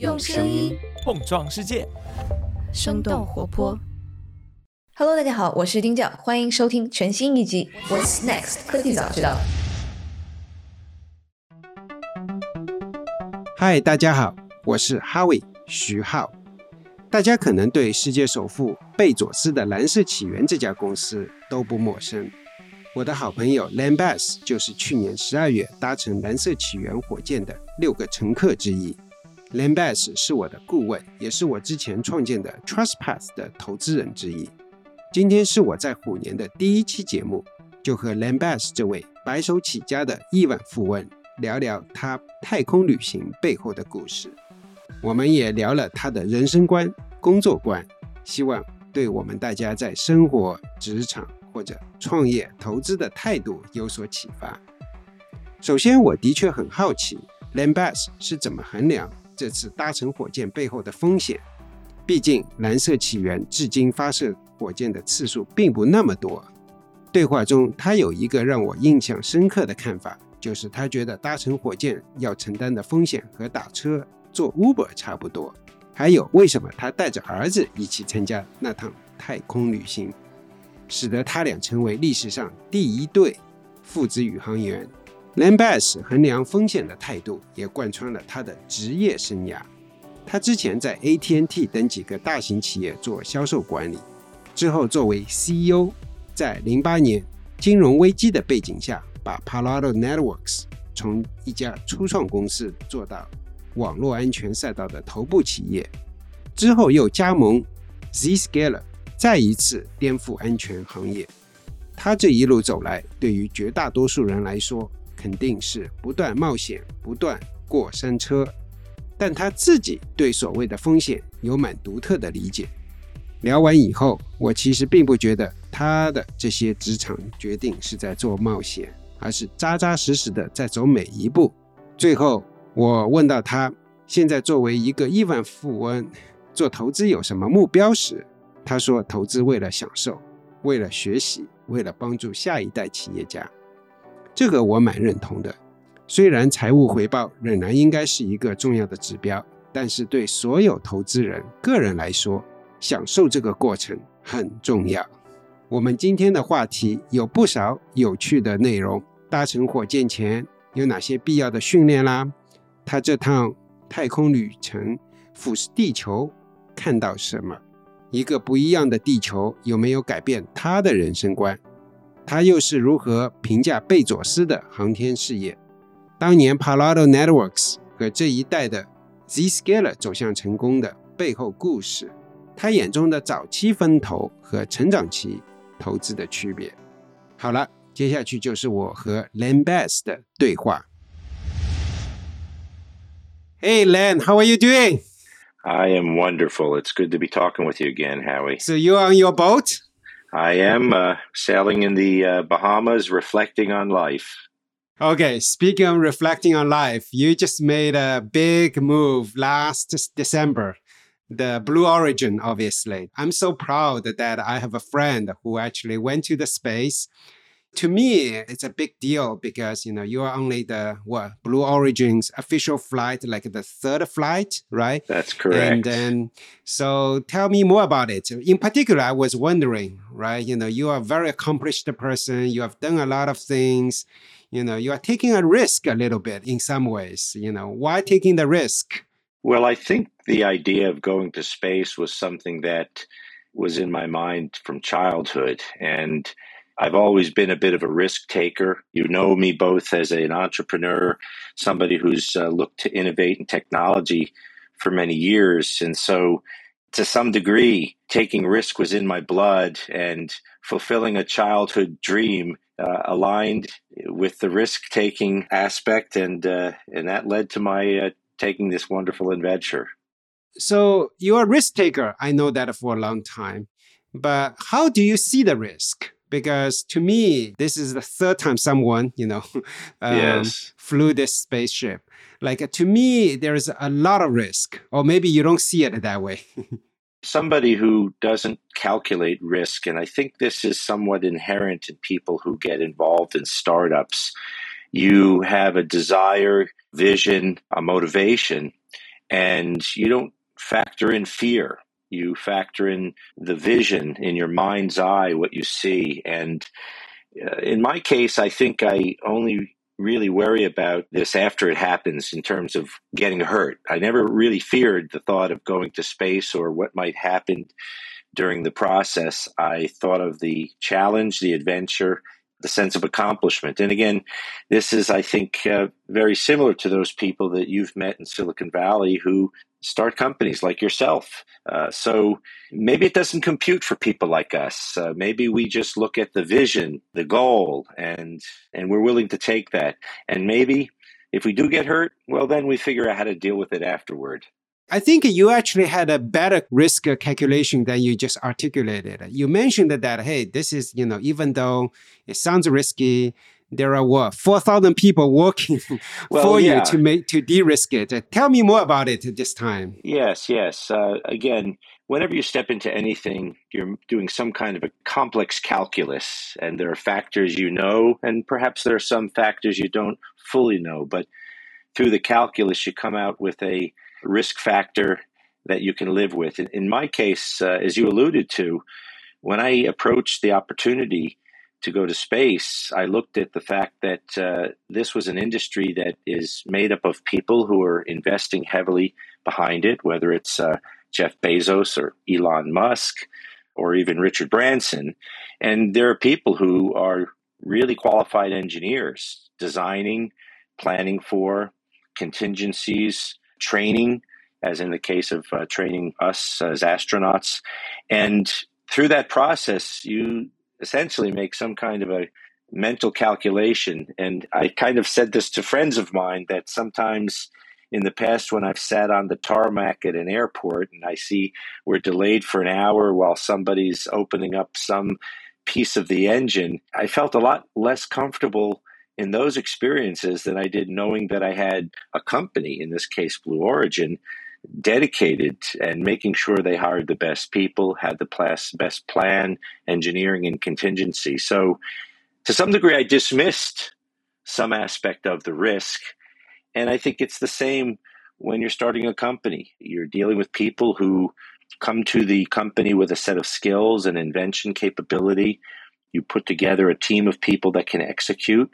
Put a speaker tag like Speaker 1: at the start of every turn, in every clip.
Speaker 1: 用声音
Speaker 2: 碰撞世界，
Speaker 1: 生动活泼。
Speaker 3: Hello，大家好，我是丁教，欢迎收听全新一集《What's Next 科技早知道》。
Speaker 4: 嗨，大家好，我是哈维徐浩。大家可能对世界首富贝佐斯的蓝色起源这家公司都不陌生。我的好朋友 Lam Bass 就是去年十二月搭乘蓝色起源火箭的六个乘客之一。Len Bass 是我的顾问，也是我之前创建的 TrustPath 的投资人之一。今天是我在虎年的第一期节目，就和 Len Bass 这位白手起家的亿万富翁聊聊他太空旅行背后的故事。我们也聊了他的人生观、工作观，希望对我们大家在生活、职场或者创业、投资的态度有所启发。首先，我的确很好奇 l a m b a s 是怎么衡量这次搭乘火箭背后的风险。毕竟，蓝色起源至今发射火箭的次数并不那么多。对话中，他有一个让我印象深刻的看法，就是他觉得搭乘火箭要承担的风险和打车、坐 Uber 差不多。还有，为什么他带着儿子一起参加那趟太空旅行，使得他俩成为历史上第一对父子宇航员。Len Bass 衡量风险的态度也贯穿了他的职业生涯。他之前在 AT&T 等几个大型企业做销售管理，之后作为 CEO，在08年金融危机的背景下，把 Palo Alto Networks 从一家初创公司做到网络安全赛道的头部企业，之后又加盟 Zscaler，再一次颠覆安全行业。他这一路走来，对于绝大多数人来说，肯定是不断冒险、不断过山车。但他自己对所谓的风险有蛮独特的理解。聊完以后，我其实并不觉得他的这些职场决定是在做冒险，而是扎扎实实的在走每一步。最后，我问到他现在作为一个亿万富翁做投资有什么目标时，他说：投资为了享受，为了学习，为了帮助下一代企业家。这个我蛮认同的。虽然财务回报仍然应该是一个重要的指标，但是对所有投资人个人来说，享受这个过程很重要。我们今天的话题有不少有趣的内容。搭乘火箭前有哪些必要的训练啦？他这趟太空旅程俯视地球看到什么？一个不一样的地球有没有改变他的人生观？他又是如何评价贝佐斯的航天事业？当年 Palo Alto Networks 和这一代的 Zscaler 走向成功的背后故事，他眼中的早期风投和成长期投资的区别。好了，接下去就是我和 Len Bass 的对话。Hey Len, how are you doing?
Speaker 5: I am wonderful. It's good to be talking with you again, Howie.
Speaker 4: So you're on your boat?
Speaker 5: I am uh, sailing in the uh, Bahamas, reflecting on life.
Speaker 4: Okay, speaking of reflecting on life, you just made a big move last December. The Blue Origin, obviously. I'm so proud that I have a friend who actually went to the space. To me, it's a big deal because you know you are only the what Blue Origin's official flight, like the third flight, right?
Speaker 5: That's correct.
Speaker 4: And then, so tell me more about it. In particular, I was wondering, right? You know, you are a very accomplished person. You have done a lot of things you know you are taking a risk a little bit in some ways you know why taking the risk
Speaker 5: well i think the idea of going to space was something that was in my mind from childhood and i've always been a bit of a risk taker you know me both as an entrepreneur somebody who's uh, looked to innovate in technology for many years and so to some degree taking risk was in my blood and fulfilling a childhood dream uh, aligned with the risk taking aspect, and uh, and that led to my uh, taking this wonderful adventure.
Speaker 4: So you're a risk taker. I know that for a long time, but how do you see the risk? Because to me, this is the third time someone, you know, um,
Speaker 5: Yes.
Speaker 4: flew this spaceship. Like to me, there is a lot of risk, or maybe you don't see it that way.
Speaker 5: somebody who doesn't calculate risk, and I think this is somewhat inherent in people who get involved in startups. You have a desire, vision, a motivation, and you don't factor in fear. You factor in the vision in your mind's eye, what you see. And uh, in my case, I think I only really worry about this after it happens in terms of getting hurt. I never really feared the thought of going to space or what might happen during the process. I thought of the challenge, the adventure, the sense of accomplishment. And again, this is, I think, uh, very similar to those people that you've met in Silicon Valley who start companies like yourself. Uh, so maybe it doesn't compute for people like us. Uh, maybe we just look at the vision, the goal, and and we're willing to take that. And maybe if we do get hurt, well, then we figure out how to deal with it afterward.
Speaker 4: I think you actually had a better risk calculation than you just articulated. You mentioned that, hey, this is, you know, even though it sounds risky, there are what four thousand people working well, for yeah. you to make to de-risk it. Tell me more about it this time.
Speaker 5: Yes, yes. Uh, again, whenever you step into anything, you're doing some kind of a complex calculus, and there are factors you know, and perhaps there are some factors you don't fully know. But through the calculus, you come out with a risk factor that you can live with. In, in my case, uh, as you alluded to, when I approached the opportunity to go to space, I looked at the fact that uh, this was an industry that is made up of people who are investing heavily behind it, whether it's uh, Jeff Bezos or Elon Musk or even Richard Branson. And there are people who are really qualified engineers designing, planning for contingencies, training, as in the case of uh, training us as astronauts. And through that process, you essentially make some kind of a mental calculation. And I kind of said this to friends of mine that sometimes in the past when I've sat on the tarmac at an airport and I see we're delayed for an hour while somebody's opening up some piece of the engine, I felt a lot less comfortable in those experiences than I did knowing that I had a company, in this case Blue Origin, dedicated and making sure they hired the best people, had the best plan, engineering, and contingency. So, to some degree, I dismissed some aspect of the risk. And I think it's the same when you're starting a company. You're dealing with people who come to the company with a set of skills and invention capability. You put together a team of people that can execute,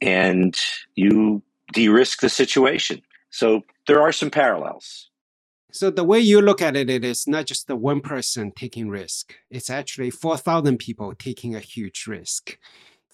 Speaker 5: and you de risk the situation. So, there are some parallels.
Speaker 4: So the way you look at it, it is not just the one person taking risk. It's actually 4,000 people taking a huge risk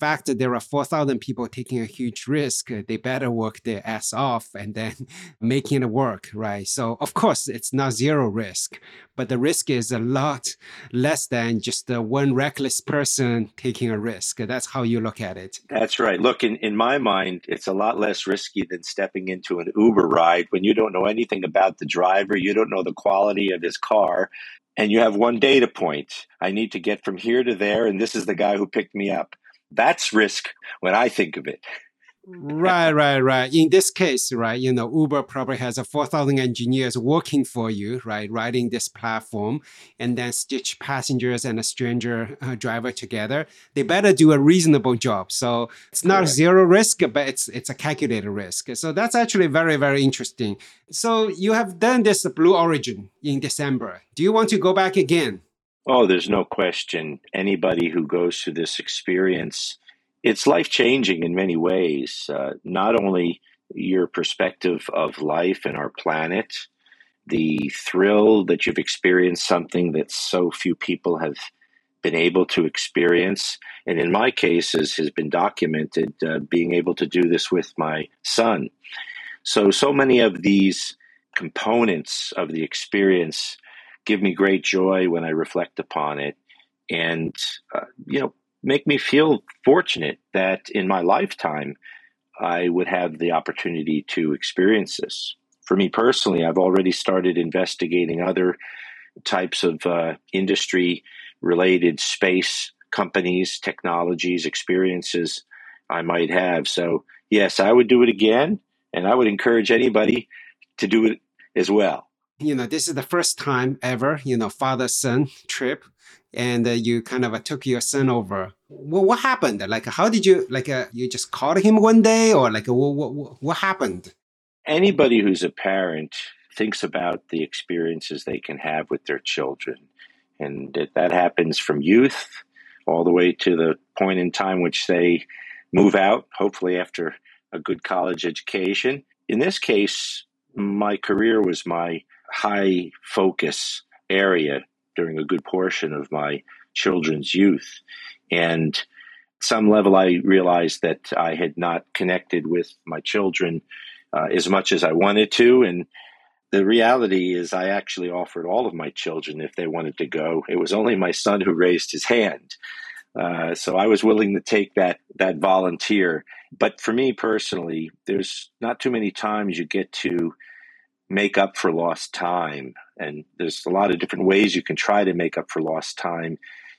Speaker 4: fact that there are 4,000 people taking a huge risk, uh, they better work their ass off and then making it work, right? So, of course, it's not zero risk, but the risk is a lot less than just the one reckless person taking a risk. That's how you look at it.
Speaker 5: That's right. Look, in, in my mind, it's a lot less risky than stepping into an Uber ride when you don't know anything about the driver, you don't know the quality of his car, and you have one data point. I need to get from here to there, and this is the guy who picked me up. That's risk when I think of it.
Speaker 4: right, right, right. In this case, right, you know, Uber probably has a 4,000 engineers working for you, right, writing this platform and then stitch passengers and a stranger uh, driver together. They better do a reasonable job. So it's not Correct. zero risk, but it's it's a calculated risk. So that's actually very, very interesting. So you have done this Blue Origin in December. Do you want to go back again?
Speaker 5: Oh, there's no question. Anybody who goes through this experience, it's life changing in many ways. Uh, not only your perspective of life and our planet, the thrill that you've experienced something that so few people have been able to experience. And in my case, as has been documented, uh, being able to do this with my son. So, so many of these components of the experience give me great joy when I reflect upon it, and uh, you know, make me feel fortunate that in my lifetime I would have the opportunity to experience this. For me personally, I've already started investigating other types of uh, industry related space companies, technologies, experiences I might have. So, yes, I would do it again, and I would encourage anybody to do it as well
Speaker 4: you know, this is the first time ever, you know, father son trip, and uh, you kind of uh, took your son over. Well, what happened? Like, how did you, like, uh, you just called him one day, or like, what, what, what happened?
Speaker 5: Anybody who's a parent thinks about the experiences they can have with their children. And that happens from youth all the way to the point in time which they move out, hopefully after a good college education. In this case, my career was my high focus area during a good portion of my children's youth. And some level, I realized that I had not connected with my children uh, as much as I wanted to. And the reality is, I actually offered all of my children if they wanted to go. It was only my son who raised his hand. Uh, so I was willing to take that that volunteer. But for me personally, there's not too many times you get to make up for lost time, and there's a lot of different ways you can try to make up for lost time.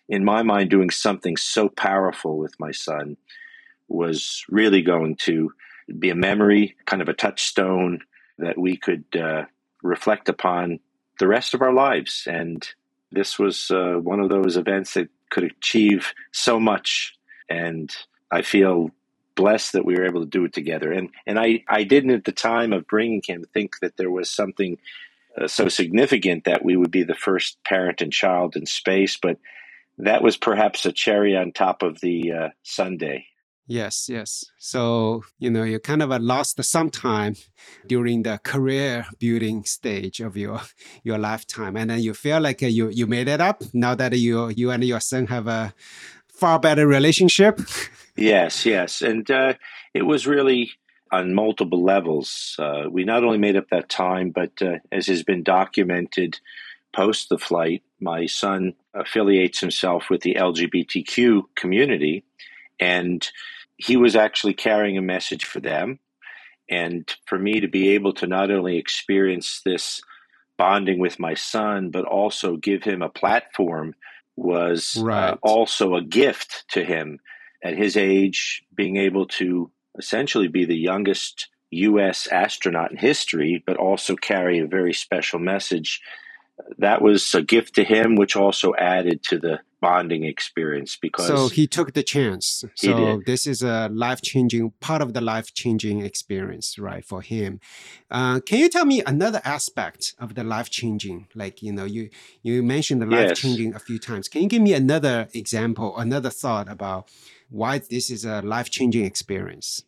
Speaker 5: In my mind, doing something so powerful with my son was really going to be a memory, kind of a touchstone that we could uh, reflect upon the rest of our lives. And this was uh, one of those events that could achieve so much. And I feel blessed that we were able to do it together. And and I I didn't at the time of bringing him think that there was something uh, so significant that we would be the first parent and child in space, but that was perhaps a cherry on top of the uh, sundae.
Speaker 4: Yes, yes. So, you know, you kind of lost some time during the career building stage of your your lifetime. And then you feel like uh, you you made it up now that you you and your son have a far better relationship.
Speaker 5: Yes, yes. And uh, it was really on multiple levels. Uh, we not only made up that time, but uh, as has been documented post the flight, my son affiliates himself with the LGBTQ community and he was actually carrying a message for them. And for me to be able to not only experience this bonding with my son, but also give him a platform was uh, right. uh, also a gift to him at his age, being able to essentially be the youngest U.S. astronaut in history, but also carry a very special message. That was a gift to him, which also added to the bonding experience because
Speaker 4: so he took the chance so this is a life-changing part of the life-changing experience right for him uh, can you tell me another aspect of the life-changing like you know you you mentioned the life-changing yes. a few times can you give me another example another thought about why this is a life-changing experience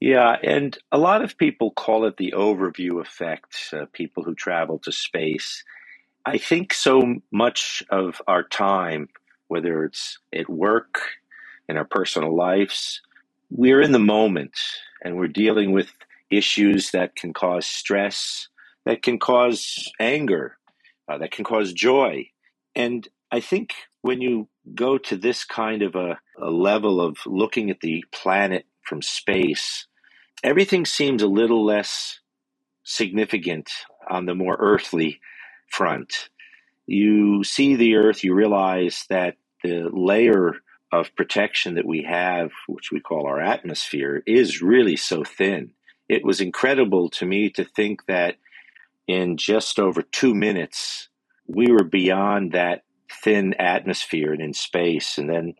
Speaker 5: yeah, and a lot of people call it the overview effect, uh, people who travel to space. I think so much of our time whether it's at work, in our personal lives. We're in the moment and we're dealing with issues that can cause stress, that can cause anger, uh, that can cause joy. And I think when you go to this kind of a, a level of looking at the planet from space, everything seems a little less significant on the more earthly front. You see the earth, you realize that the layer of protection that we have, which we call our atmosphere, is really so thin. It was incredible to me to think that in just over two minutes, we were beyond that thin atmosphere and in space. And then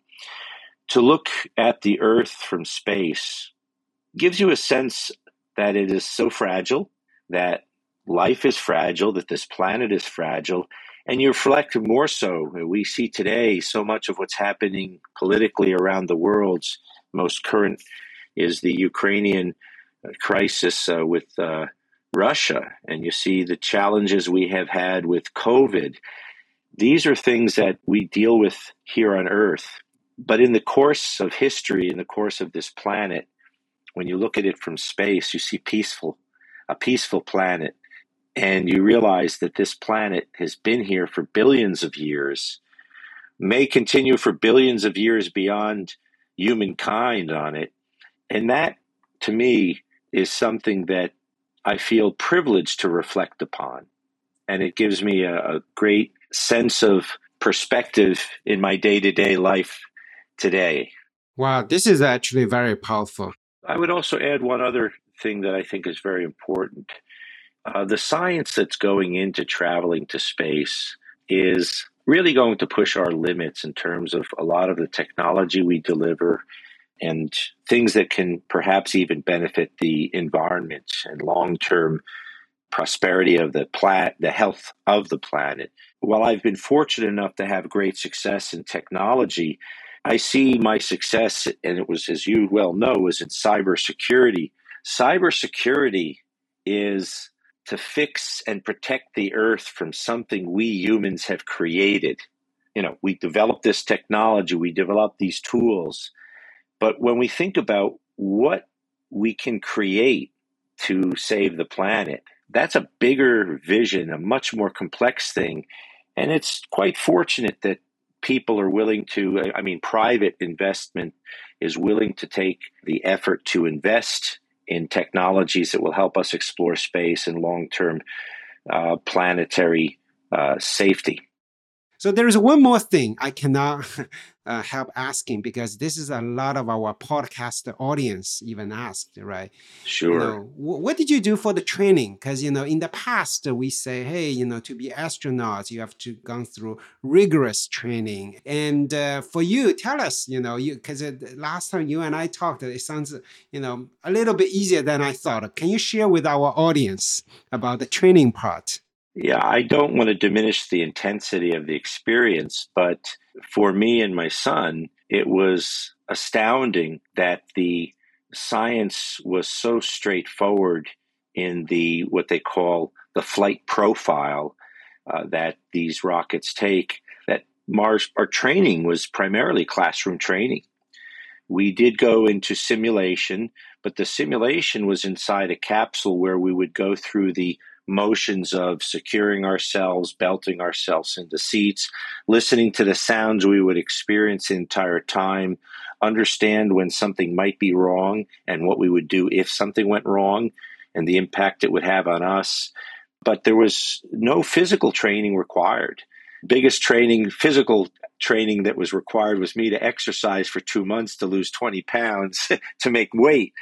Speaker 5: to look at the Earth from space gives you a sense that it is so fragile, that life is fragile, that this planet is fragile, and you reflect more so. We see today so much of what's happening politically around the world. Most current is the Ukrainian uh, crisis uh, with uh, Russia, and you see the challenges we have had with COVID. These are things that we deal with here on Earth. But in the course of history, in the course of this planet, when you look at it from space, you see peaceful, a peaceful planet and you realize that this planet has been here for billions of years, may continue for billions of years beyond humankind on it. And that, to me, is something that I feel privileged to reflect upon. And it gives me a, a great sense of perspective in my day to day life today.
Speaker 4: Wow, this is actually very powerful.
Speaker 5: I would also add one other thing that I think is very important uh, the science that's going into traveling to space is really going to push our limits in terms of a lot of the technology we deliver and things that can perhaps even benefit the environment and long term prosperity of the planet, the health of the planet. While I've been fortunate enough to have great success in technology, I see my success, and it was, as you well know, was in cybersecurity. Cybersecurity is to fix and protect the earth from something we humans have created. You know, we developed this technology, we developed these tools. But when we think about what we can create to save the planet, that's a bigger vision, a much more complex thing. And it's quite fortunate that people are willing to, I mean, private investment is willing to take the effort to invest in technologies that will help us explore space and long term uh, planetary uh, safety.
Speaker 4: So there is one more thing I cannot uh, help asking because this is a lot of our podcast audience even asked, right?
Speaker 5: Sure.
Speaker 4: You know, what did you do for the training? Because you know, in the past we say, hey, you know, to be astronauts, you have to gone through rigorous training. And uh, for you, tell us, you know, you because last time you and I talked, it sounds, you know, a little bit easier than I thought. Can you share with our audience about the training part?
Speaker 5: Yeah, I don't want to diminish the intensity of the experience, but for me and my son, it was astounding that the science was so straightforward in the what they call the flight profile uh, that these rockets take. That Mars, our training was primarily classroom training. We did go into simulation, but the simulation was inside a capsule where we would go through the motions of securing ourselves, belting ourselves into seats, listening to the sounds we would experience the entire time, understand when something might be wrong and what we would do if something went wrong and the impact it would have on us. But there was no physical training required. Biggest training, physical training that was required was me to exercise for two months to lose 20 pounds to make weight.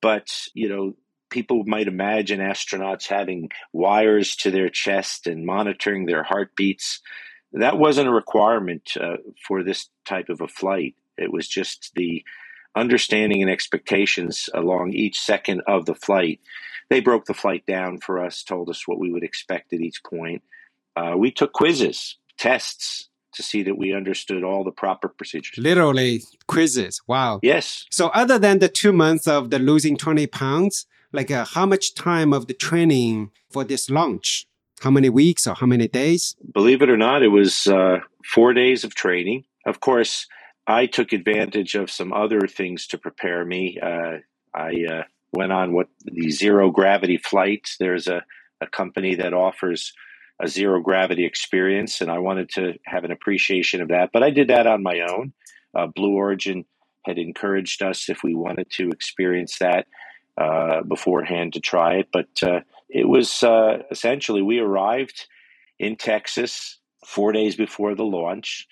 Speaker 5: But, you know, people might imagine astronauts having wires to their chest and monitoring their heartbeats. That wasn't a requirement uh, for this type of a flight. It was just the understanding and expectations along each second of the flight. They broke the flight down for us, told us what we would expect at each point. Uh, we took quizzes, tests to see that we understood all the proper procedures.
Speaker 4: Literally quizzes. Wow.
Speaker 5: Yes.
Speaker 4: So, other than the two months of the losing 20 pounds, like uh, how much time of the training for this launch? How many weeks or how many days?
Speaker 5: Believe it or not, it was uh, four days of training. Of course, I took advantage of some other things to prepare me. Uh, I uh, went on what the zero gravity flights. There's a, a company that offers a zero gravity experience, and I wanted to have an appreciation of that. But I did that on my own. Uh, Blue Origin had encouraged us if we wanted to experience that uh, beforehand to try it. But uh, it was uh, essentially we arrived in Texas four days before the launch.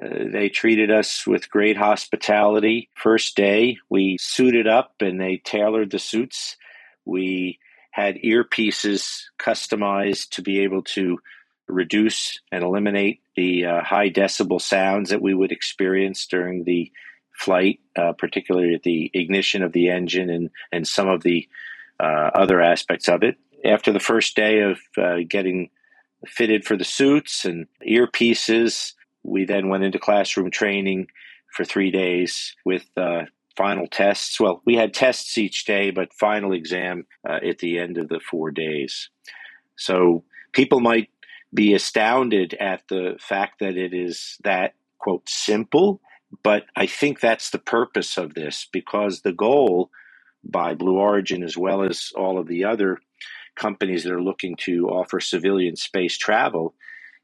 Speaker 5: Uh, they treated us with great hospitality. First day, we suited up and they tailored the suits. We had earpieces customized to be able to reduce and eliminate the uh, high decibel sounds that we would experience during the flight, uh, particularly at the ignition of the engine and, and some of the uh, other aspects of it. After the first day of uh, getting fitted for the suits and earpieces, we then went into classroom training for three days with uh, final tests. Well, we had tests each day, but final exam uh, at the end of the four days. So people might be astounded at the fact that it is that quote simple but I think that's the purpose of this because the goal by Blue Origin, as well as all of the other companies that are looking to offer civilian space travel,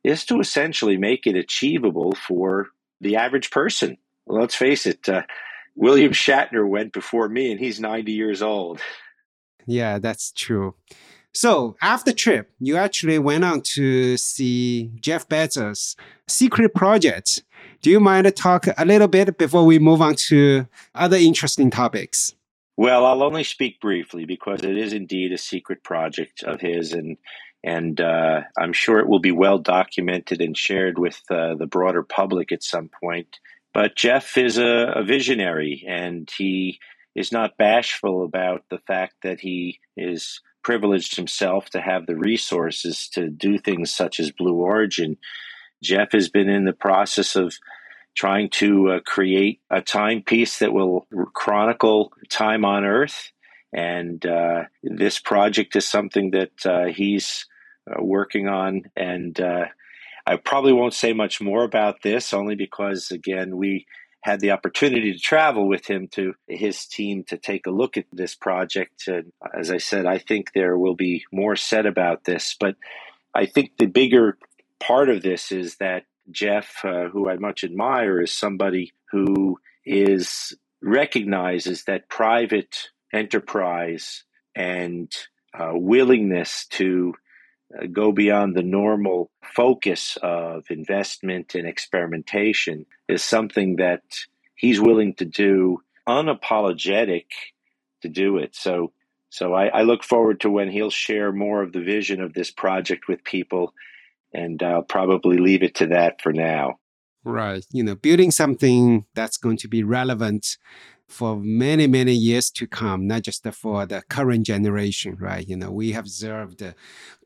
Speaker 5: is to essentially make it achievable for the average person. Well, let's face it, uh, William Shatner went before me and he's 90 years old.
Speaker 4: Yeah, that's true. So after the trip, you actually went on to see Jeff Bezos' secret project do you mind to talk a little bit before we move on to other interesting topics?
Speaker 5: Well, I'll only speak briefly because it is indeed a secret project of his, and and uh, I'm sure it will be well documented and shared with uh, the broader public at some point. But Jeff is a, a visionary, and he is not bashful about the fact that he is privileged himself to have the resources to do things such as Blue Origin. Jeff has been in the process of trying to uh, create a timepiece that will chronicle time on Earth. And uh, this project is something that uh, he's uh, working on. And uh, I probably won't say much more about this, only because, again, we had the opportunity to travel with him to his team to take a look at this project. And as I said, I think there will be more said about this. But I think the bigger part of this is that Jeff, uh, who I much admire, is somebody who is recognizes that private enterprise and uh, willingness to uh, go beyond the normal focus of investment and experimentation is something that he's willing to do unapologetic to do it. So so I, I look forward to when he'll share more of the vision of this project with people and I'll probably leave it to that for now.
Speaker 4: Right. You know, building something that's going to be relevant for many, many years to come, not just for the current generation, right? You know, we have observed the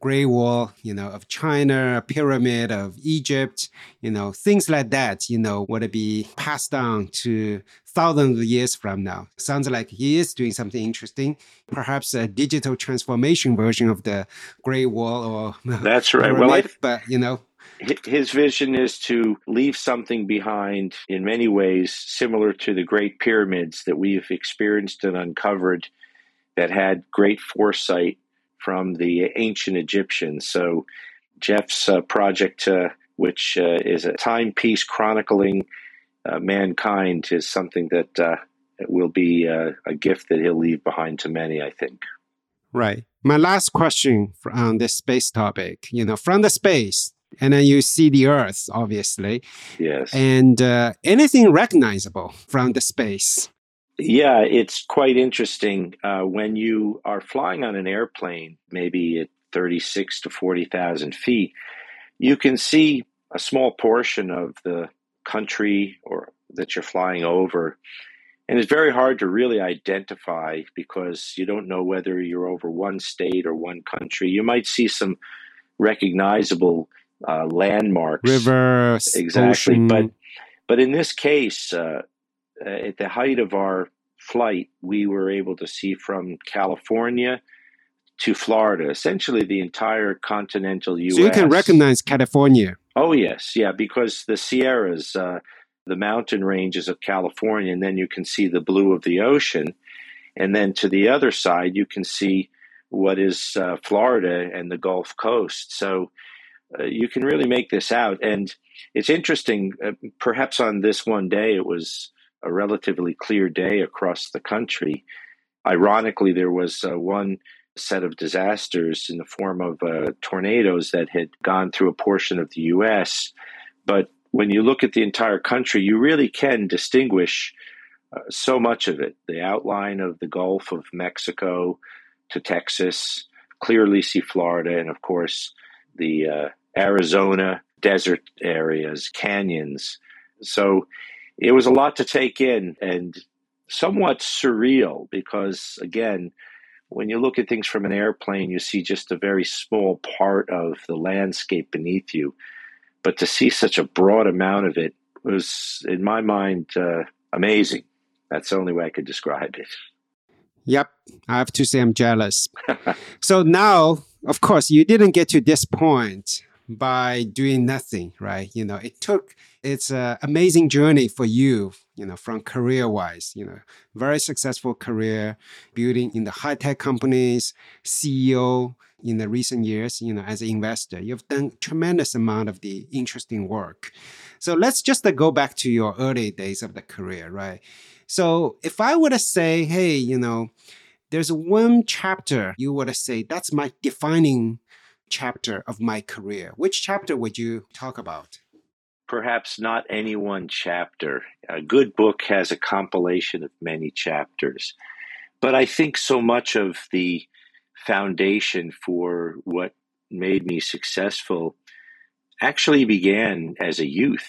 Speaker 4: Great Wall, you know, of China, Pyramid of Egypt, you know, things like that, you know, would be passed on to thousands of years from now. Sounds like he is doing something interesting, perhaps a digital transformation version of the Great Wall or
Speaker 5: That's right. Pyramid, well, I,
Speaker 4: but you know,
Speaker 5: his vision is to leave something behind in many ways similar to the great pyramids that we've experienced and uncovered that had great foresight from the ancient Egyptians. So, Jeff's uh, project, uh, which uh, is a timepiece chronicling uh, mankind, is something that uh, will be uh, a gift that he'll leave behind to many, I think.
Speaker 4: Right. My last question on this space topic, you know, from the space, and then you see the Earth, obviously.
Speaker 5: Yes.
Speaker 4: And uh, anything recognizable from the space.
Speaker 5: Yeah, it's quite interesting uh, when you are flying on an airplane, maybe at 36 to 40,000 feet, you can see a small portion of the country or that you're flying over. And it's very hard to really identify because you don't know whether you're over one state or one country. You might see some recognizable uh, landmarks,
Speaker 4: rivers,
Speaker 5: exactly.
Speaker 4: Ocean.
Speaker 5: But but in this case, uh, at the height of our flight, we were able to see from California to Florida, essentially the entire continental U.S.
Speaker 4: So you can recognize California.
Speaker 5: Oh yes, yeah, because the Sierras, uh, the mountain ranges of California, and then you can see the blue of the ocean, and then to the other side you can see what is uh, Florida and the Gulf Coast. So uh, you can really make this out. And it's interesting, uh, perhaps on this one day, it was a relatively clear day across the country. Ironically, there was uh, one set of disasters in the form of uh, tornadoes that had gone through a portion of the U.S. But when you look at the entire country, you really can distinguish uh, so much of it. The outline of the Gulf of Mexico to Texas, clearly see Florida, and of course, the Arizona desert areas, canyons. So it was a lot to take in and somewhat surreal because, again, when you look at things from an airplane, you see just a very small part of the landscape beneath you. But to see such a broad amount of it was, in my mind, uh, amazing. That's the only way I could describe it.
Speaker 4: Yep, I have to say I'm jealous. so now, of course, you didn't get to this point by doing nothing, right? You know, it took, it's an amazing journey for you, you know, from career wise, you know, very successful career, building in the high tech companies, CEO in the recent years, you know, as an investor. You've done tremendous amount of the interesting work. So let's just uh, go back to your early days of the career, right? So if I were to say, hey, you know, there's one chapter you would say that's my defining chapter of my career. Which chapter would you talk about?
Speaker 5: Perhaps not any one chapter. A good book has a compilation of many chapters. But I think so much of the foundation for what made me successful actually began as a youth,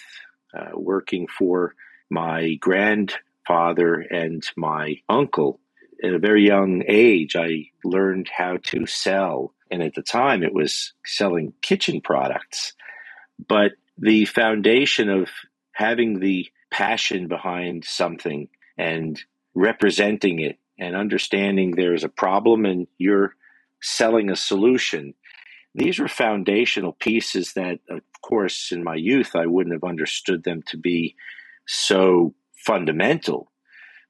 Speaker 5: uh, working for my grandfather and my uncle at a very young age, I learned how to sell. And at the time, it was selling kitchen products. But the foundation of having the passion behind something and representing it and understanding there's a problem and you're selling a solution. These were foundational pieces that, of course, in my youth, I wouldn't have understood them to be so fundamental.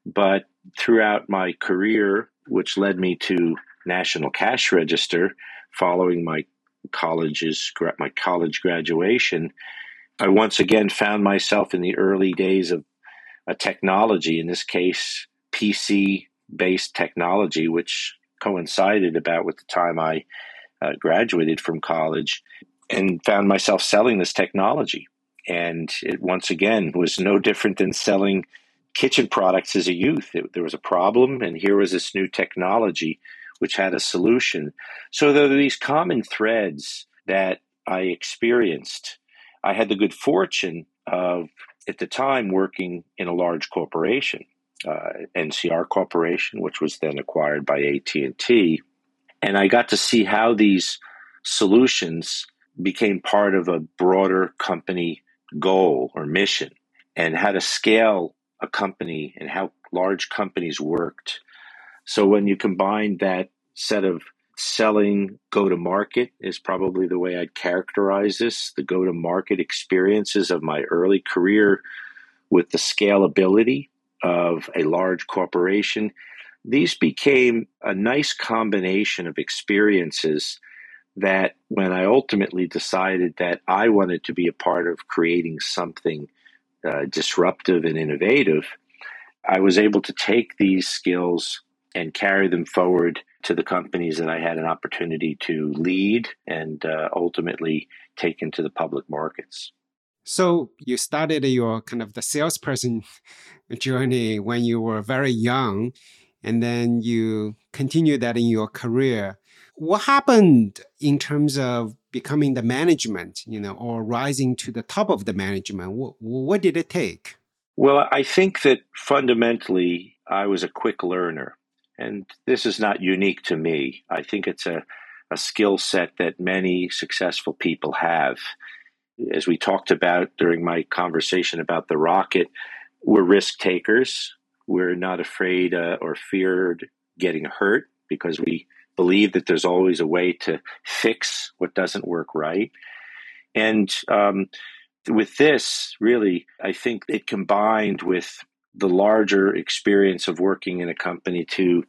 Speaker 5: But throughout my career, which led me to National Cash Register following my college's my college graduation, I once again found myself in the early days of a technology, in this case, PC based technology, which coincided about with the time I uh, graduated from college, and found myself selling this technology. And it once again was no different than selling kitchen products as a youth. It, there was a problem, and here was this new technology which had a solution. So there are these common threads that I experienced. I had the good fortune of, at the time, working in a large corporation, uh, NCR Corporation, which was then acquired by AT and T, and I got to see how these solutions became part of a broader company goal or mission, and how to scale a company and how large companies worked. So when you combine that set of selling go to market is probably the way I'd characterize this, the go to market experiences of my early career with the scalability of a large corporation. These became a nice combination of experiences that when I ultimately decided that I wanted to be a part of creating something uh, disruptive and innovative, I was able to take these skills and carry them forward to the companies that I had an opportunity to lead and uh, ultimately take into the public markets.
Speaker 4: So you started your kind of the salesperson journey when you were very young, and then you continued that in your career. What happened in terms of becoming the management, you know, or rising to the top of the management? What, what did it take?
Speaker 5: Well, I think that fundamentally I was a quick learner. And this is not unique to me. I think it's a, a skill set that many successful people have. As we talked about during my conversation about the rocket, we're risk takers. We're not afraid uh, or feared getting hurt because we believe that there's always a way to fix what doesn't work right. And um, with this, really, I think it combined with the larger experience of working in a company to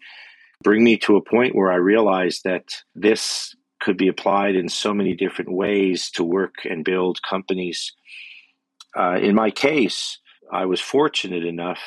Speaker 5: bring me to a point where I realized that this could be applied in so many different ways to work and build companies. Uh, in my case, I was fortunate enough,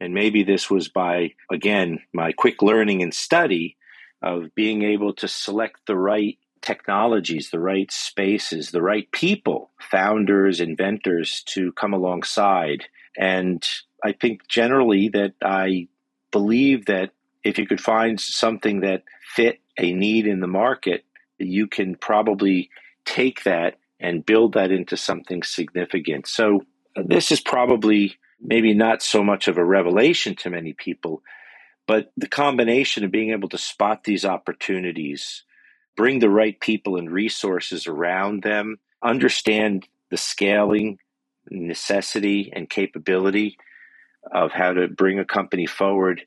Speaker 5: and maybe this was by, again, my quick learning and study of being able to select the right technologies, the right spaces, the right people, founders, inventors to come alongside. And I think generally that I believe that if you could find something that fit a need in the market, you can probably take that and build that into something significant. So uh, this is probably maybe not so much of a revelation to many people, but the combination of being able to spot these opportunities, bring the right people and resources around them, understand the scaling, necessity, and capability of how to bring a company forward.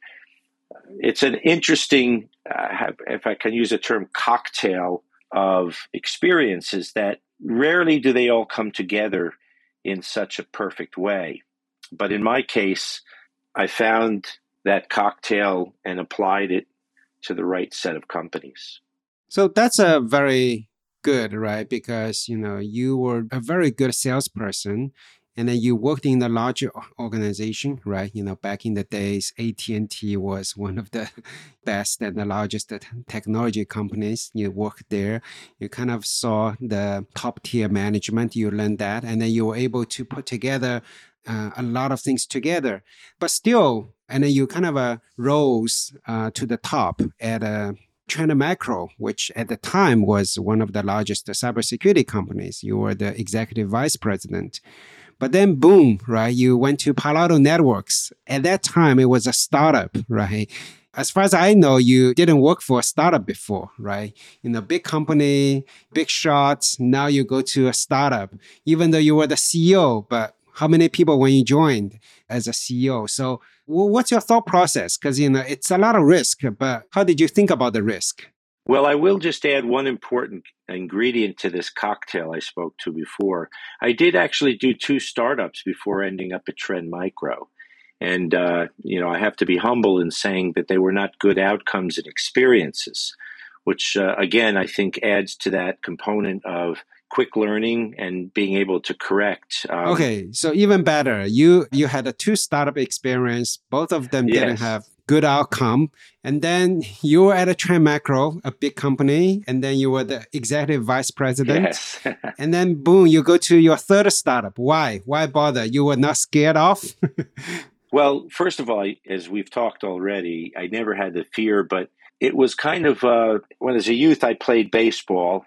Speaker 5: It's an interesting, uh, if I can use a term, cocktail of experiences that rarely do they all come together in such a perfect way. But in my case, I found that cocktail and applied it to the right set of companies.
Speaker 4: So that's a very good, right? Because you know you were a very good salesperson, and then you worked in a larger organization, right? You know, back in the days, AT and T was one of the best and the largest technology companies. You worked there, you kind of saw the top tier management. You learned that, and then you were able to put together uh, a lot of things together. But still, and then you kind of uh, rose uh, to the top at a Trend Micro, which at the time was one of the largest cybersecurity companies. You were the executive vice president. But then, boom, right? You went to Palo Alto Networks. At that time, it was a startup, right? As far as I know, you didn't work for a startup before, right? In a big company, big shots. Now you go to a startup, even though you were the CEO, but how many people when you joined as a CEO? So, what's your thought process? Because you know it's a lot of risk, but how did you think about the risk?
Speaker 5: Well, I will just add one important ingredient to this cocktail I spoke to before. I did actually do two startups before ending up at Trend Micro. And, uh, you know, I have to be humble in saying that they were not good outcomes and experiences, which, uh, again, I think adds to that component of quick learning and being able to correct.
Speaker 4: Um, okay, so even better, you you had a two startup experience. Both of them yes. didn't have good outcome. And then you were at a Trend Micro, a big company, and then you were the executive vice president.
Speaker 5: Yes.
Speaker 4: and then boom, you go to your third startup. Why? Why bother? You were not scared off?
Speaker 5: well, first of all, as we've talked already, I never had the fear, but it was kind of uh, when as a youth I played baseball,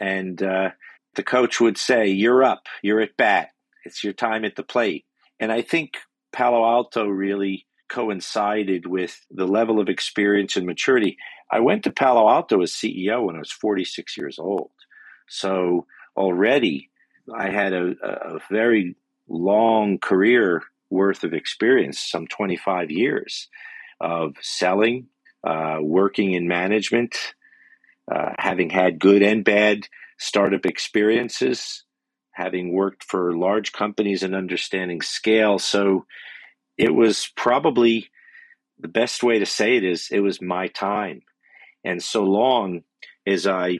Speaker 5: and uh, the coach would say, "You're up. You're at bat. It's your time at the plate." And I think Palo Alto really coincided with the level of experience and maturity. I went to Palo Alto as CEO when I was 46 years old. So already I had a, a very long career worth of experience, some 25 years of selling, uh, working in management, uh, having had good and bad startup experiences, having worked for large companies and understanding scale. So it was probably the best way to say it is it was my time. And so long as I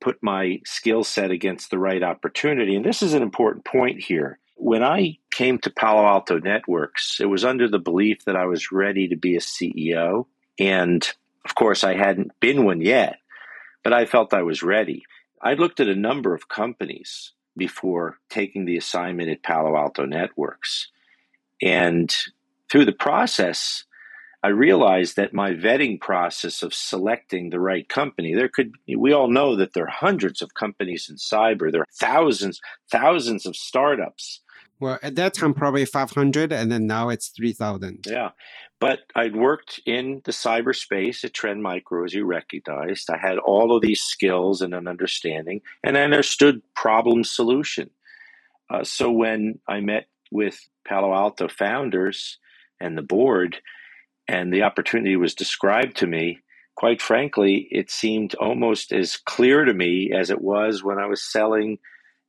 Speaker 5: put my skill set against the right opportunity, and this is an important point here. When I came to Palo Alto Networks, it was under the belief that I was ready to be a CEO. And of course, I hadn't been one yet, but I felt I was ready. I looked at a number of companies before taking the assignment at Palo Alto Networks. And through the process, I realized that my vetting process of selecting the right company, there could, we all know that there are hundreds of companies in cyber, there are thousands, thousands of startups.
Speaker 4: Well, at that time, probably 500, and then now it's 3,000.
Speaker 5: Yeah. But I'd worked in the cyberspace at Trend Micro, as you recognized. I had all of these skills and an understanding, and I understood problem solution. Uh, so when I met with Palo Alto founders, and the board, and the opportunity was described to me, quite frankly, it seemed almost as clear to me as it was when I was selling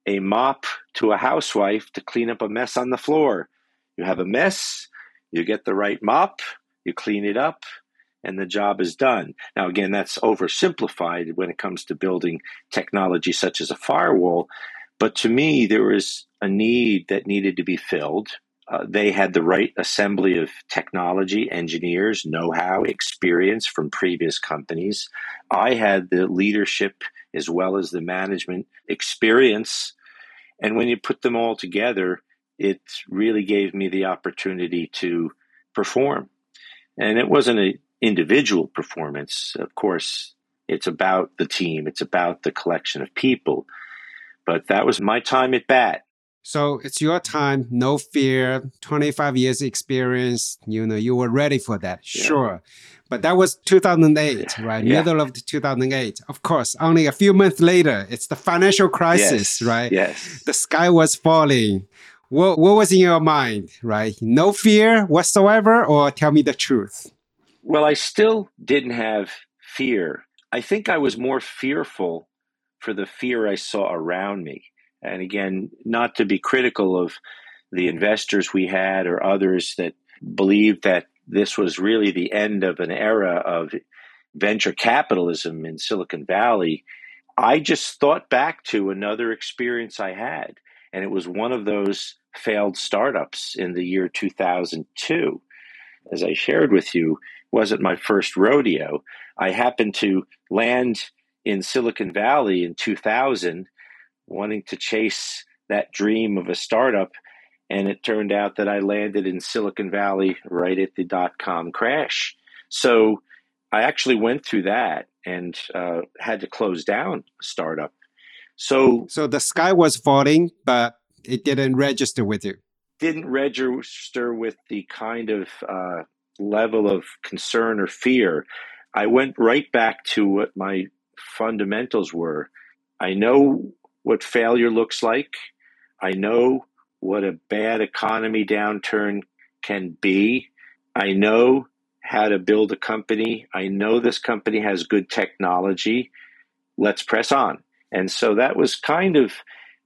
Speaker 5: a mop to a housewife to clean up a mess on the floor. You have a mess, you get the right mop, you clean it up, and the job is done. Now, again, that's oversimplified when it comes to building technology such as a firewall. But to me, there was a need that needed to be filled. Uh, they had the right assembly of technology, engineers, know how, experience from previous companies. I had the leadership as well as the management experience. And when you put them all together, it really gave me the opportunity to perform. And it wasn't an individual performance. Of course, it's about the team, it's about the collection of people. But that was my time at bat.
Speaker 4: So it's your time, no fear, 25 years experience. You know, you were ready for that. Yeah. Sure. But that was 2008, right? Yeah. Middle of 2008. Of course, only a few months later, it's the financial crisis,
Speaker 5: yes.
Speaker 4: right?
Speaker 5: Yes.
Speaker 4: The sky was falling. What, what was in your mind, right? No fear whatsoever, or tell me the truth?
Speaker 5: Well, I still didn't have fear. I think I was more fearful for the fear I saw around me. And again, not to be critical of the investors we had or others that believed that this was really the end of an era of venture capitalism in Silicon Valley. I just thought back to another experience I had, and it was one of those failed startups in the year 2002. As I shared with you, wasn't my first rodeo. I happened to land in Silicon Valley in 2000 wanting to chase that dream of a startup. And it turned out that I landed in Silicon Valley right at the dot com crash. So I actually went through that and uh, had to close down a startup. So,
Speaker 4: so the sky was falling, but it didn't register with you?
Speaker 5: Didn't register with the kind of uh, level of concern or fear. I went right back to what my fundamentals were. I know what failure looks like. I know what a bad economy downturn can be. I know how to build a company. I know this company has good technology. Let's press on. And so that was kind of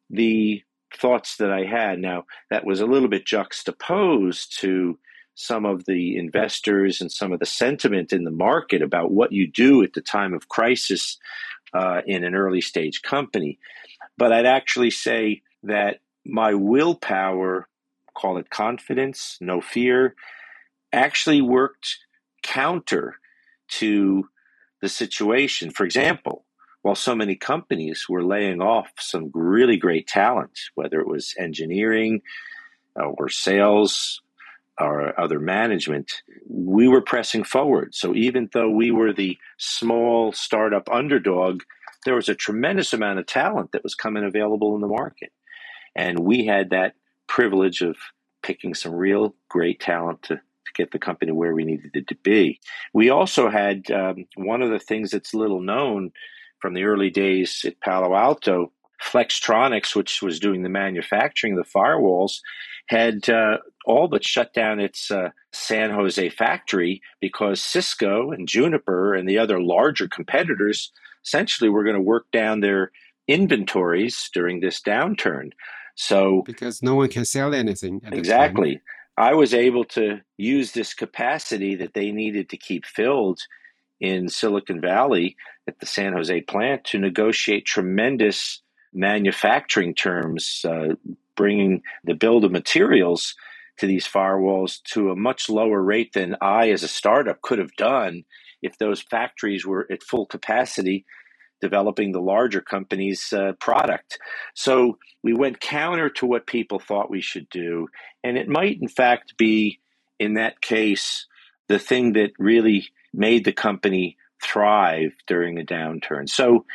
Speaker 5: the thoughts that I had. Now, that was a little bit juxtaposed to some of the investors and some of the sentiment in the market about what you do at the time of crisis uh, in an early stage company. But I'd actually say that my willpower, call it confidence, no fear, actually worked counter to the situation. For example, while so many companies were laying off some really great talent, whether it was engineering uh, or sales or other management, we were pressing forward. So even though we were the small startup underdog, there was a tremendous amount of talent that was coming available in the market. And we had that privilege of picking some real great talent to, to get the company where we needed it to be. We also had um, one of the things that's little known from the early days at Palo Alto, Flextronics, which was doing the manufacturing of the firewalls, had uh, all but shut down its uh, San Jose factory because Cisco and Juniper and the other larger competitors essentially were going to work down their inventories during this downturn. So
Speaker 4: because no one can sell anything.
Speaker 5: exactly. I was able to use this capacity that they needed to keep filled in Silicon Valley at the San Jose plant to negotiate tremendous manufacturing terms, uh, bringing the build of materials to these firewalls to a much lower rate than I, as a startup, could have done if those factories were at full capacity developing the larger company's uh, product. So we went counter to what people thought we should do. And it might, in fact, be in that case the thing that really made the company thrive during a downturn. So,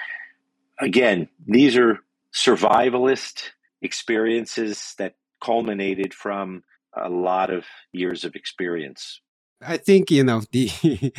Speaker 5: again, these are survivalist experiences that culminated from a lot of years of experience.
Speaker 4: I think, you know, the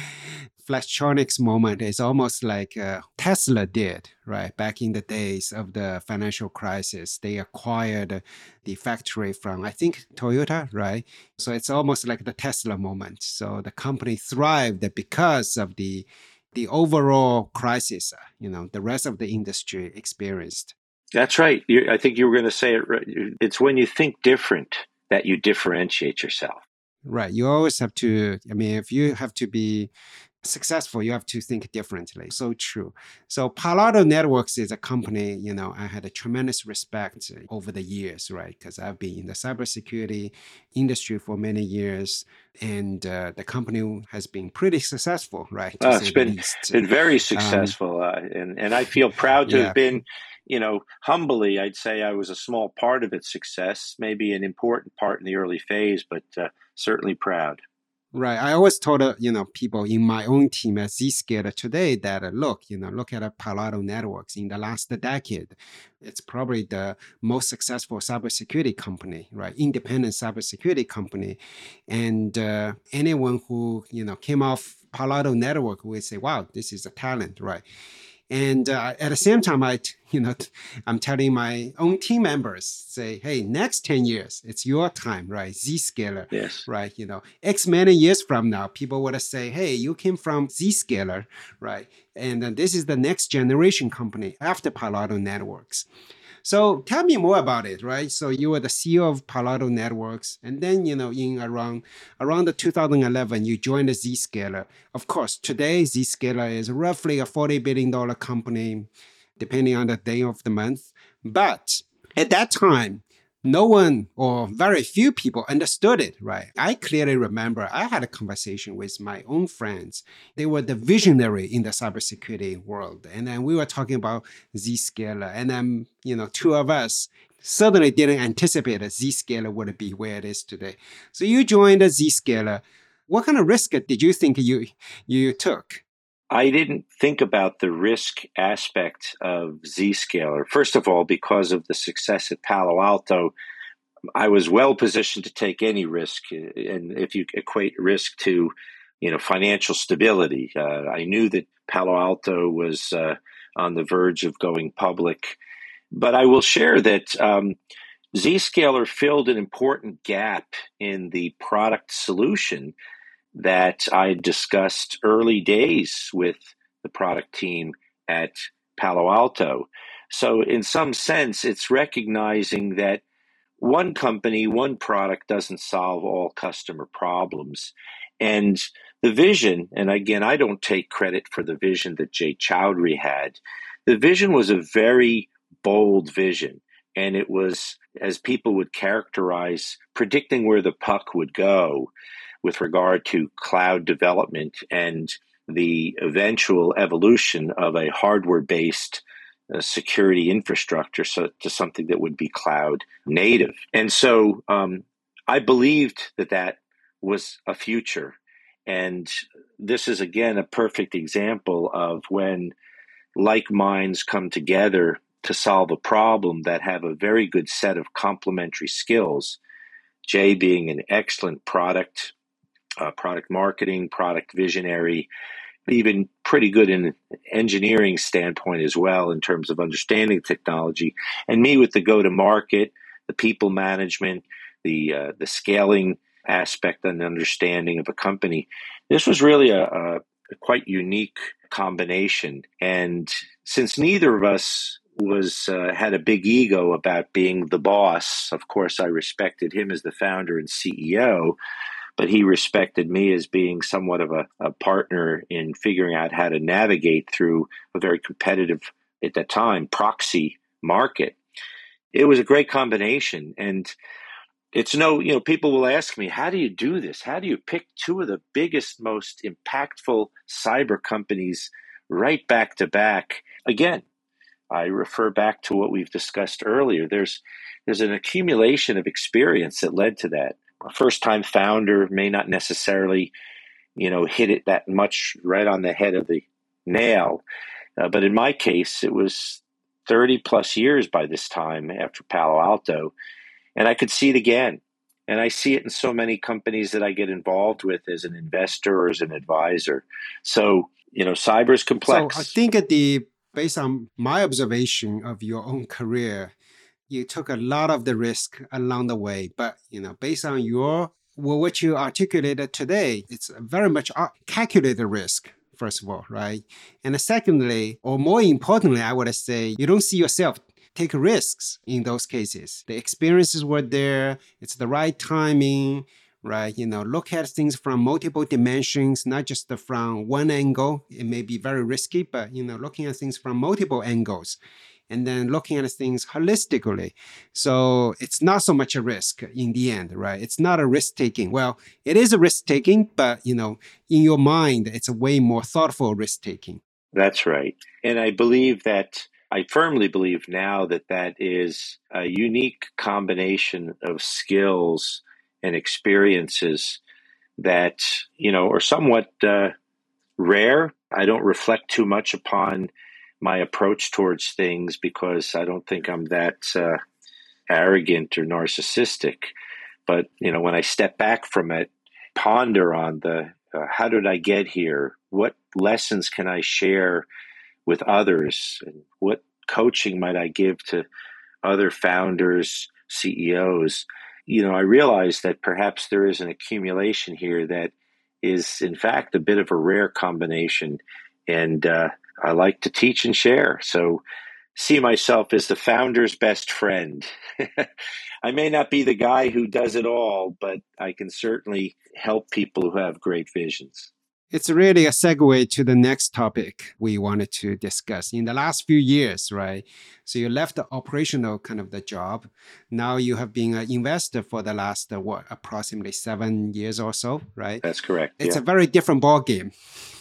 Speaker 4: Flextronics moment is almost like uh, Tesla did, right? Back in the days of the financial crisis, they acquired the factory from, I think, Toyota, right? So it's almost like the Tesla moment. So the company thrived because of the the overall crisis, uh, you know, the rest of the industry experienced.
Speaker 5: That's right. You, I think you were going to say it. It's when you think different that you differentiate yourself.
Speaker 4: Right. You always have to, I mean, if you have to be successful, you have to think differently. So true. So Palo Alto Networks is a company, you know, I had a tremendous respect over the years, right? Because I've been in the cybersecurity industry for many years, and uh, the company has been pretty successful, right?
Speaker 5: Uh, it's been, been very um, successful, um, uh, and, and I feel proud to yeah. have been you know, humbly, I'd say I was a small part of its success, maybe an important part in the early phase, but uh, certainly proud.
Speaker 4: Right. I always told uh, you know people in my own team at Zscaler today that uh, look, you know, look at uh, Palo Alto Networks in the last decade. It's probably the most successful cybersecurity company, right? Independent cybersecurity company, and uh, anyone who you know came off Palo Alto Network would say, "Wow, this is a talent," right? And uh, at the same time, I, you know, I'm telling my own team members, say, hey, next 10 years, it's your time, right? Zscaler,
Speaker 5: yes.
Speaker 4: right? You know, X many years from now, people would say, hey, you came from Zscaler, right? And uh, this is the next generation company after Palo Alto Networks. So tell me more about it, right? So you were the CEO of Palo Networks, and then you know in around around the 2011 you joined Zscaler. Of course, today Zscaler is roughly a 40 billion dollar company, depending on the day of the month. But at that time, no one or very few people understood it, right? I clearly remember I had a conversation with my own friends. They were the visionary in the cybersecurity world. And then we were talking about Zscaler. And then, you know, two of us certainly didn't anticipate that Zscaler would be where it is today. So you joined Zscaler. What kind of risk did you think you you took?
Speaker 5: I didn't think about the risk aspect of Zscaler. First of all, because of the success at Palo Alto, I was well positioned to take any risk. And if you equate risk to, you know, financial stability, uh, I knew that Palo Alto was uh, on the verge of going public. But I will share that um, Zscaler filled an important gap in the product solution that I discussed early days with the product team at Palo Alto. So, in some sense, it's recognizing that one company, one product doesn't solve all customer problems. And the vision, and again, I don't take credit for the vision that Jay Chaudhry had. The vision was a very bold vision. And it was, as people would characterize, predicting where the puck would go with regard to cloud development and the eventual evolution of a hardware based uh, security infrastructure so, to something that would be cloud native. And so um, I believed that that was a future. And this is, again, a perfect example of when like minds come together to solve a problem that have a very good set of complementary skills. Jay being an excellent product uh, product marketing, product visionary, even pretty good in engineering standpoint as well in terms of understanding technology, and me with the go to market, the people management, the uh, the scaling aspect and understanding of a company. This was really a, a, a quite unique combination, and since neither of us was uh, had a big ego about being the boss. Of course, I respected him as the founder and CEO, but he respected me as being somewhat of a, a partner in figuring out how to navigate through a very competitive, at that time, proxy market. It was a great combination. And it's no, you know, people will ask me, how do you do this? How do you pick two of the biggest, most impactful cyber companies right back to back? Again, I refer back to what we've discussed earlier. There's there's an accumulation of experience that led to that a first time founder may not necessarily, you know, hit it that much right on the head of the nail. Uh, but in my case, it was 30 plus years by this time after Palo Alto. And I could see it again. And I see it in so many companies that I get involved with as an investor or as an advisor. So, you know, cyber is complex.
Speaker 4: So I think at the based on my observation of your own career, you took a lot of the risk along the way. But you know, based on your well, what you articulated today, it's very much calculated risk. First of all, right, and secondly, or more importantly, I would say you don't see yourself take risks in those cases. The experiences were there. It's the right timing right? You know, look at things from multiple dimensions, not just from one angle. It may be very risky, but you know, looking at things from multiple angles and then looking at things holistically. So it's not so much a risk in the end, right? It's not a risk taking. Well, it is a risk taking, but you know, in your mind, it's a way more thoughtful risk taking.
Speaker 5: That's right. And I believe that I firmly believe now that that is a unique combination of skills and experiences that, you know, are somewhat uh, rare. I don't reflect too much upon my approach towards things because I don't think I'm that uh, arrogant or narcissistic. But you know, when I step back from it, ponder on the uh, how did I get here? What lessons can I share with others? And what coaching might I give to other founders, CEOs? You know, I realize that perhaps there is an accumulation here that is, in fact, a bit of a rare combination. And uh, I like to teach and share. So see myself as the founder's best friend. I may not be the guy who does it all, but I can certainly help people who have great visions.
Speaker 4: It's really a segue to the next topic we wanted to discuss. In the last few years, right? So you left the operational kind of the job. Now you have been an investor for the last uh, what approximately seven years or so, right?
Speaker 5: That's correct.
Speaker 4: It's
Speaker 5: yeah.
Speaker 4: a very different ball game.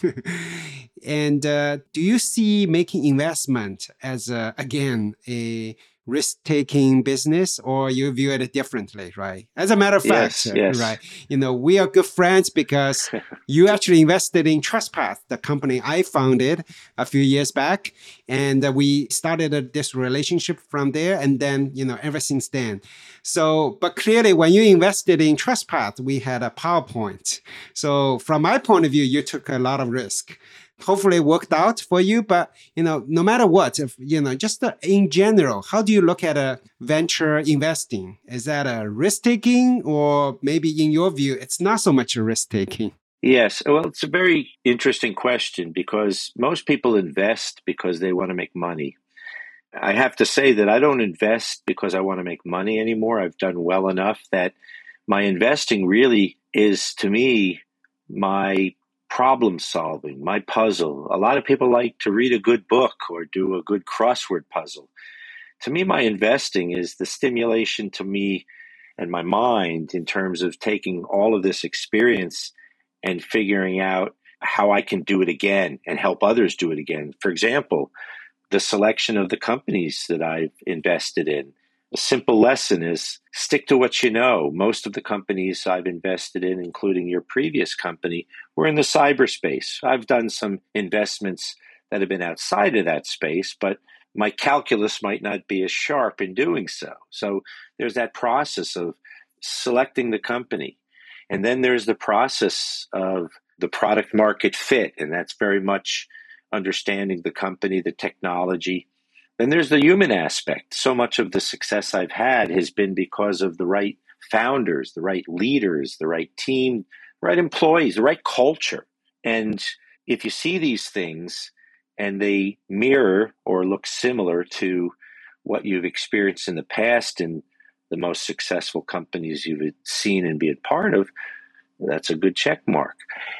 Speaker 4: and uh, do you see making investment as a, again a risk taking business or you view it differently, right? As a matter of fact,
Speaker 5: yes, yes.
Speaker 4: right? You know, we are good friends because you actually invested in TrustPath, the company I founded a few years back. And uh, we started uh, this relationship from there. And then, you know, ever since then. So, but clearly, when you invested in TrustPath, we had a PowerPoint. So, from my point of view, you took a lot of risk hopefully worked out for you. But you know, no matter what, if you know, just uh, in general, how do you look at a venture investing? Is that a risk taking, or maybe in your view, it's not so much a risk taking?
Speaker 5: Yes, well, it's a very interesting question because most people invest because they want to make money. I have to say that I don't invest because I want to make money anymore. I've done well enough that my investing really is to me my problem solving, my puzzle. A lot of people like to read a good book or do a good crossword puzzle. To me, my investing is the stimulation to me and my mind in terms of taking all of this experience and figuring out how I can do it again and help others do it again. For example, the selection of the companies that I've invested in a simple lesson is stick to what you know. Most of the companies I've invested in, including your previous company, were in the cyberspace. I've done some investments that have been outside of that space, but my calculus might not be as sharp in doing so. So there's that process of selecting the company. And then there's the process of the product market fit, and that's very much understanding the company, the technology, then there's the human aspect. So much of the success I've had has been because of the right founders, the right leaders, the right team, the right employees, the right culture. And if you see these things and they mirror or look similar to what you've experienced in the past in the most successful companies you've seen and been part of, that's a good check mark.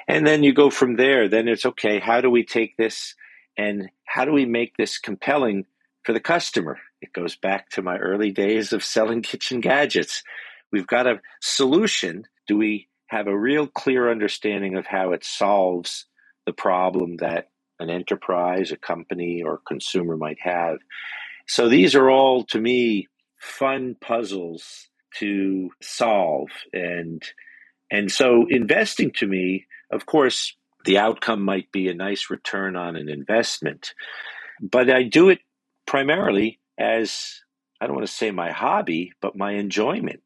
Speaker 5: And then you go from there. Then it's okay, how do we take this and how do we make this compelling for the customer. It goes back to my early days of selling kitchen gadgets. We've got a solution. Do we have a real clear understanding of how it solves the problem that an enterprise, a company, or consumer might have? So these are all, to me, fun puzzles to solve. And and so investing to me, of course, the outcome might be a nice return on an investment. But I do it primarily as I don't want to say my hobby, but my enjoyment.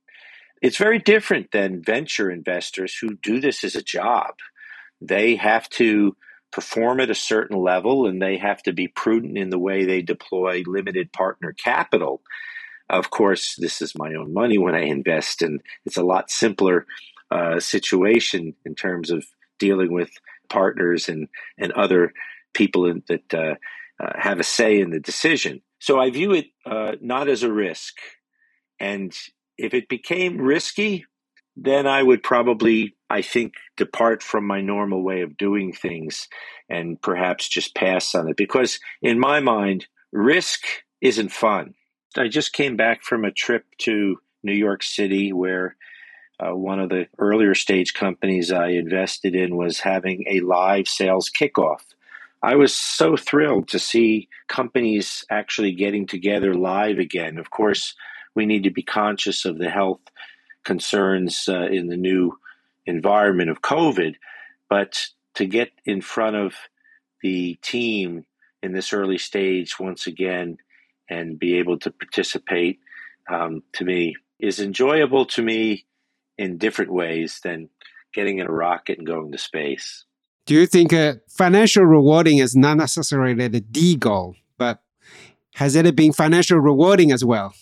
Speaker 5: It's very different than venture investors who do this as a job. They have to perform at a certain level and they have to be prudent in the way they deploy limited partner capital. Of course, this is my own money when I invest, and it's a lot simpler uh, situation in terms of dealing with partners and, and other people in, that uh, uh, have a say in the decision. So I view it uh, not as a risk. And if it became risky, then I would probably, I think, depart from my normal way of doing things and perhaps just pass on it. Because in my mind, risk isn't fun. I just came back from a trip to New York City where uh, one of the earlier stage companies I invested in was having a live sales kickoff. I was so thrilled to see companies actually getting together live again. Of course, we need to be conscious of the health concerns uh, in the new environment of COVID, but to get in front of the team in this early stage once again and be able to participate um, to me is enjoyable to me in different ways than getting in a rocket and going to space.
Speaker 4: Do you think uh, financial rewarding is not necessarily the D goal, but has it been financial rewarding as well?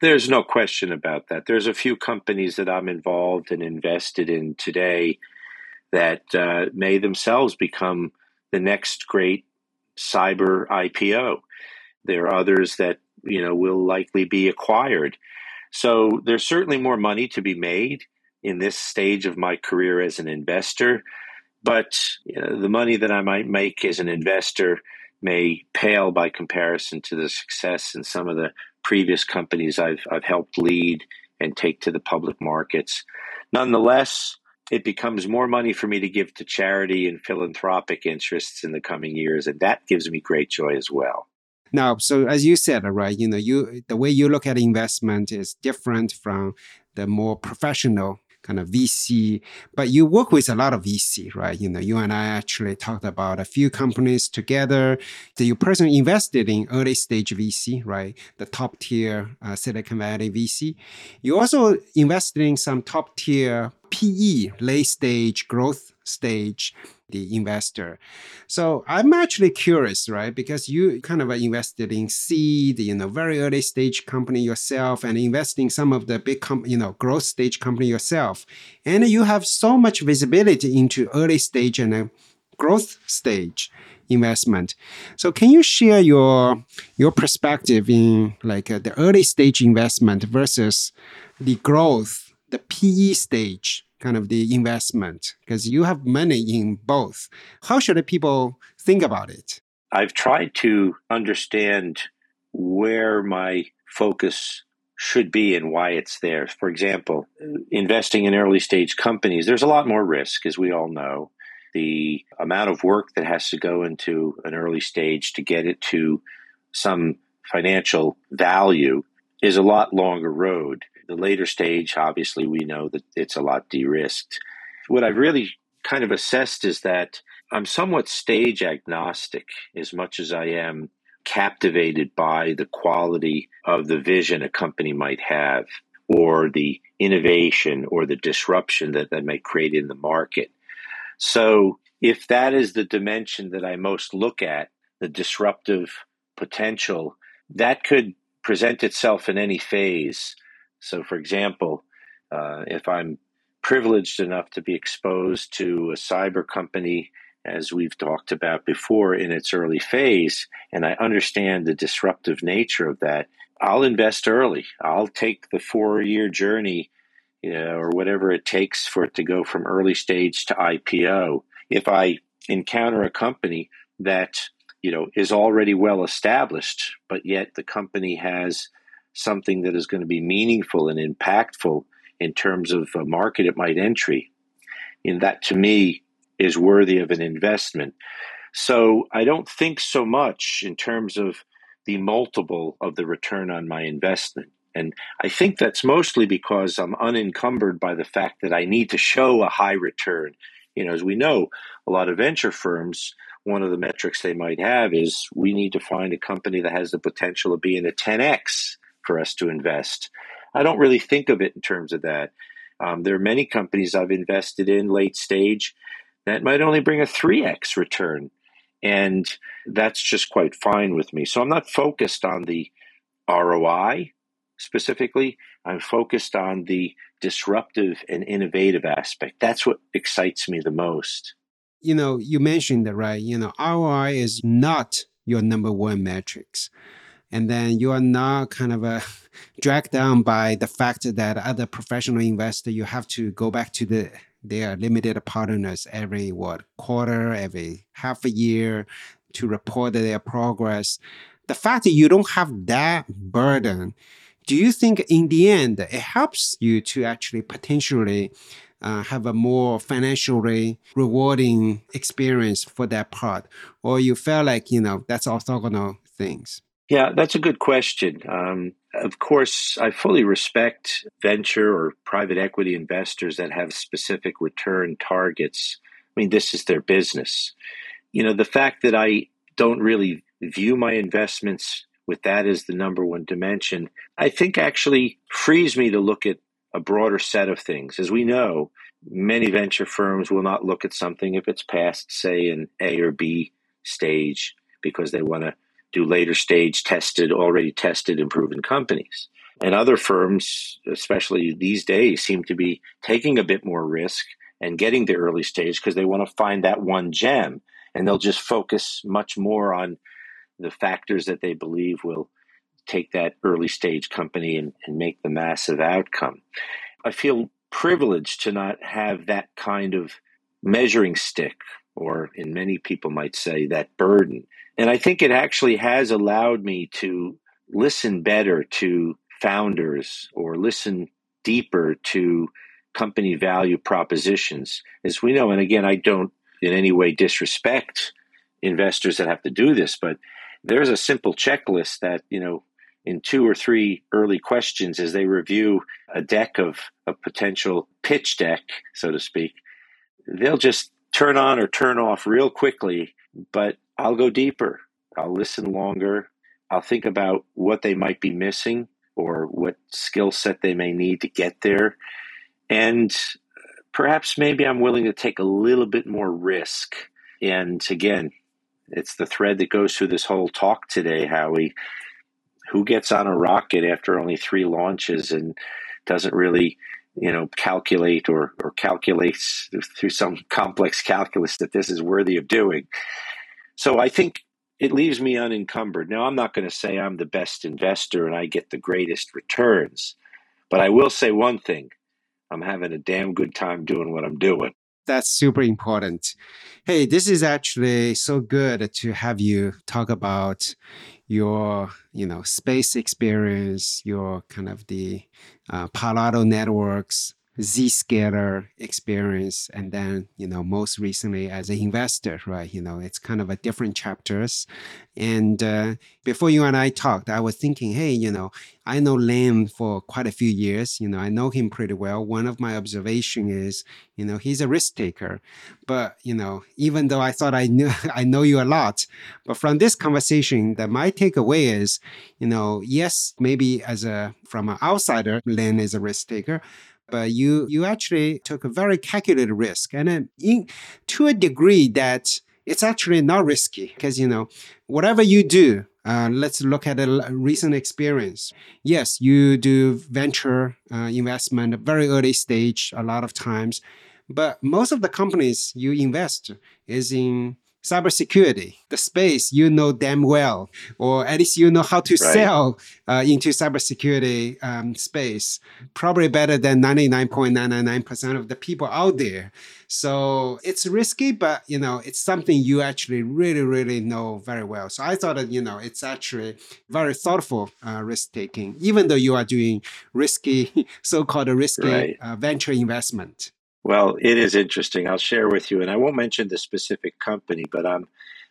Speaker 5: There's no question about that. There's a few companies that I'm involved and invested in today that uh, may themselves become the next great cyber IPO. There are others that you know will likely be acquired. So there's certainly more money to be made in this stage of my career as an investor. But you know, the money that I might make as an investor may pale by comparison to the success in some of the previous companies I've, I've helped lead and take to the public markets. Nonetheless, it becomes more money for me to give to charity and philanthropic interests in the coming years, and that gives me great joy as well.
Speaker 4: Now, so as you said, right, you know, you the way you look at investment is different from the more professional kind of VC, but you work with a lot of VC, right? You know, you and I actually talked about a few companies together that you personally invested in early stage VC, right? The top tier uh, Silicon Valley VC. You also invested in some top tier PE, late stage growth stage the investor. So I'm actually curious, right? Because you kind of invested in seed, you know, very early stage company yourself and investing some of the big, com- you know, growth stage company yourself. And you have so much visibility into early stage and growth stage investment. So can you share your your perspective in like uh, the early stage investment versus the growth, the PE stage kind of the investment because you have money in both. How should people think about it?
Speaker 5: I've tried to understand where my focus should be and why it's there. For example, investing in early stage companies, there's a lot more risk, as we all know. The amount of work that has to go into an early stage to get it to some financial value is a lot longer road. The later stage, obviously, we know that it's a lot de risked. What I've really kind of assessed is that I'm somewhat stage agnostic as much as I am captivated by the quality of the vision a company might have or the innovation or the disruption that they may create in the market. So, if that is the dimension that I most look at, the disruptive potential, that could present itself in any phase. So, for example, uh, if I'm privileged enough to be exposed to a cyber company, as we've talked about before, in its early phase, and I understand the disruptive nature of that, I'll invest early. I'll take the four year journey, you know, or whatever it takes for it to go from early stage to IPO. If I encounter a company that you know is already well established, but yet the company has something that is going to be meaningful and impactful in terms of a market it might entry. And that to me is worthy of an investment. So I don't think so much in terms of the multiple of the return on my investment. And I think that's mostly because I'm unencumbered by the fact that I need to show a high return. You know, as we know, a lot of venture firms, one of the metrics they might have is we need to find a company that has the potential of being a 10x for us to invest. I don't really think of it in terms of that. Um, there are many companies I've invested in late stage that might only bring a 3x return. And that's just quite fine with me. So I'm not focused on the ROI specifically. I'm focused on the disruptive and innovative aspect. That's what excites me the most.
Speaker 4: You know, you mentioned that, right? You know, ROI is not your number one metrics and then you are not kind of uh, dragged down by the fact that other professional investor you have to go back to the their limited partners every what quarter every half a year to report their progress. The fact that you don't have that burden do you think in the end it helps you to actually potentially uh, have a more financially rewarding experience for that part? Or you feel like you know that's orthogonal things
Speaker 5: yeah, that's a good question. Um, of course, I fully respect venture or private equity investors that have specific return targets. I mean, this is their business. You know, the fact that I don't really view my investments with that as the number one dimension, I think actually frees me to look at a broader set of things. As we know, many venture firms will not look at something if it's past, say, an A or B stage because they want to do later stage tested, already tested and proven companies. And other firms, especially these days, seem to be taking a bit more risk and getting to early stage because they want to find that one gem. And they'll just focus much more on the factors that they believe will take that early stage company and, and make the massive outcome. I feel privileged to not have that kind of measuring stick, or in many people might say, that burden. And I think it actually has allowed me to listen better to founders or listen deeper to company value propositions. As we know, and again, I don't in any way disrespect investors that have to do this, but there's a simple checklist that, you know, in two or three early questions as they review a deck of a potential pitch deck, so to speak, they'll just turn on or turn off real quickly, but I'll go deeper. I'll listen longer. I'll think about what they might be missing or what skill set they may need to get there. And perhaps maybe I'm willing to take a little bit more risk. And again, it's the thread that goes through this whole talk today, Howie. Who gets on a rocket after only three launches and doesn't really, you know, calculate or, or calculates through some complex calculus that this is worthy of doing? So I think it leaves me unencumbered. Now, I'm not going to say I'm the best investor and I get the greatest returns, but I will say one thing I'm having a damn good time doing what I'm doing.
Speaker 4: That's super important. Hey, this is actually so good to have you talk about your, you know, space experience, your kind of the uh, Palo Alto networks, Zscaler experience, and then you know most recently as an investor, right? You know, it's kind of a different chapters. And uh, before you and I talked, I was thinking, hey, you know, I know Len for quite a few years. You know, I know him pretty well. One of my observation is, you know, he's a risk taker. But you know, even though I thought I knew I know you a lot, but from this conversation, that my takeaway is, you know, yes, maybe as a from an outsider, Len is a risk taker but you you actually took a very calculated risk, and in, to a degree that it's actually not risky because you know whatever you do. Uh, let's look at a recent experience. Yes, you do venture uh, investment, very early stage, a lot of times, but most of the companies you invest is in cybersecurity, the space you know damn well, or at least you know how to right. sell uh, into cybersecurity um, space, probably better than 99.999% of the people out there. So it's risky, but you know, it's something you actually really, really know very well. So I thought that, you know, it's actually very thoughtful uh, risk taking, even though you are doing risky, so-called risky right. uh, venture investment.
Speaker 5: Well, it is interesting. I'll share with you, and I won't mention the specific company, but I'm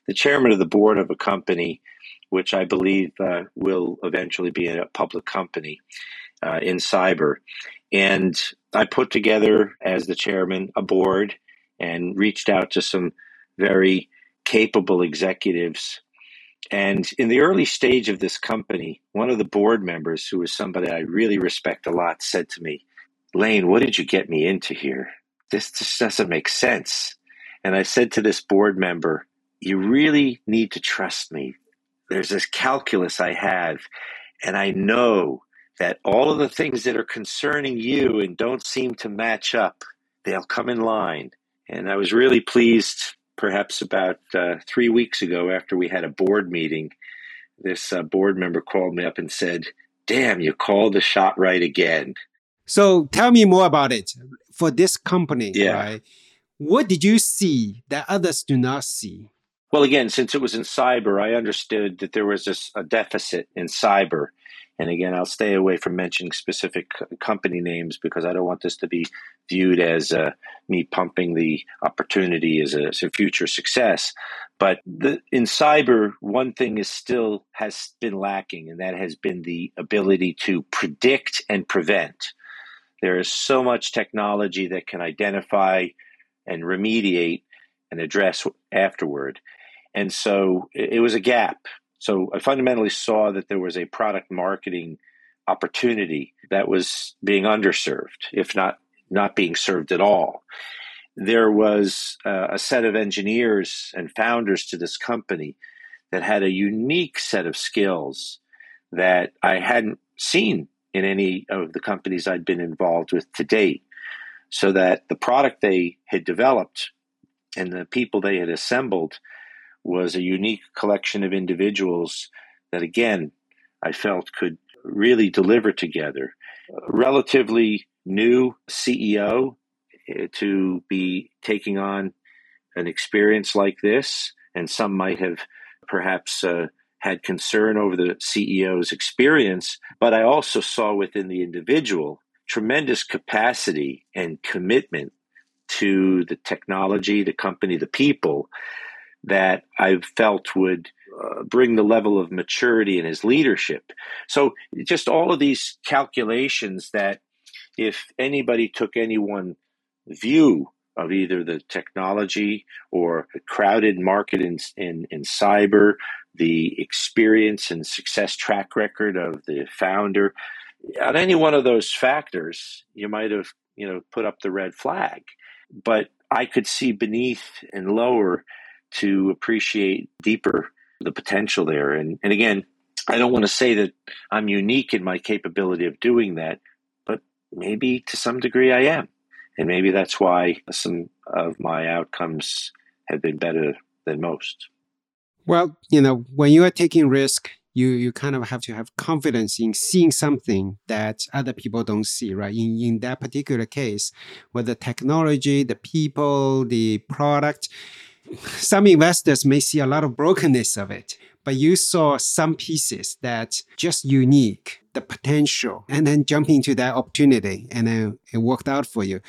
Speaker 5: the chairman of the board of a company which I believe uh, will eventually be a public company uh, in cyber. And I put together, as the chairman, a board and reached out to some very capable executives. And in the early stage of this company, one of the board members, who was somebody I really respect a lot, said to me, Lane, what did you get me into here? This just doesn't make sense. And I said to this board member, you really need to trust me. There's this calculus I have, and I know that all of the things that are concerning you and don't seem to match up, they'll come in line. And I was really pleased, perhaps about uh, three weeks ago, after we had a board meeting, this uh, board member called me up and said, Damn, you called the shot right again.
Speaker 4: So tell me more about it for this company, yeah. right? What did you see that others do not see?
Speaker 5: Well, again, since it was in cyber, I understood that there was a, a deficit in cyber. And again, I'll stay away from mentioning specific company names because I don't want this to be viewed as uh, me pumping the opportunity as a, as a future success. But the, in cyber, one thing is still has been lacking, and that has been the ability to predict and prevent. There is so much technology that can identify and remediate and address afterward. And so it, was a gap. So I fundamentally saw that there was a product marketing opportunity that was being underserved, if not not being served at all. There was uh, a set of engineers and founders to this company that had a unique set of skills that I hadn't seen in any of the companies I'd been involved with to date. So that the product they had developed and the people they had assembled was a unique collection of individuals that, again, I felt could really deliver together. Relatively new CEO eh, to be taking on an experience like this, and some might have perhaps uh, had concern over the CEO's experience, but I also saw within the individual tremendous capacity and commitment to the technology, the company, the people that I felt would uh, bring the level of maturity in his leadership. So, just all of these calculations that if anybody took any one view of either the technology or the crowded market in, in, in cyber, the experience and success track record of the founder, on any one of those factors, you might have, you know, put up the red flag. But I could see beneath and lower to appreciate deeper the potential there. And, and again, I don't want to say that I'm unique in my capability of doing that, but maybe to some degree I am. And maybe that's why some of my outcomes have been better than most.
Speaker 4: Well, you know, when you are taking risk, you you kind of have to have confidence in seeing something that other people don't see, right? In in that particular case, with the technology, the people, the product, some investors may see a lot of brokenness of it, but you saw some pieces that just unique the potential and then jump into that opportunity and then it worked out for you.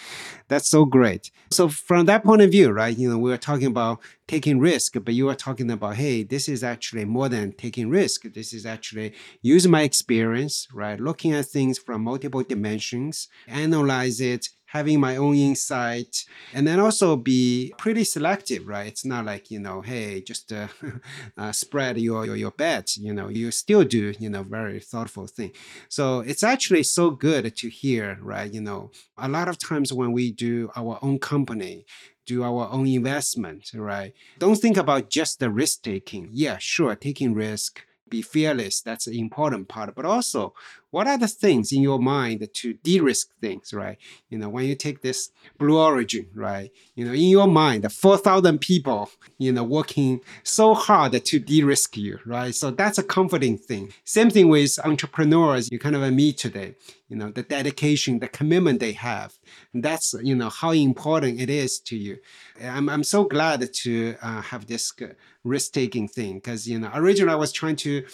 Speaker 4: That's so great. So from that point of view, right, you know, we were talking about taking risk, but you were talking about, hey, this is actually more than taking risk. This is actually using my experience, right? Looking at things from multiple dimensions, analyze it, having my own insight and then also be pretty selective right? It's not like you know hey just uh, uh, spread your, your your bet you know you still do you know very thoughtful thing. So it's actually so good to hear right? You know a lot of times when we do our own company do our own investment right? Don't think about just the risk taking. Yeah sure taking risk be fearless that's the important part but also what are the things in your mind to de-risk things, right? You know, when you take this Blue Origin, right? You know, in your mind, 4,000 people, you know, working so hard to de-risk you, right? So that's a comforting thing. Same thing with entrepreneurs you kind of meet today, you know, the dedication, the commitment they have. That's, you know, how important it is to you. I'm, I'm so glad to uh, have this risk-taking thing because, you know, originally I was trying to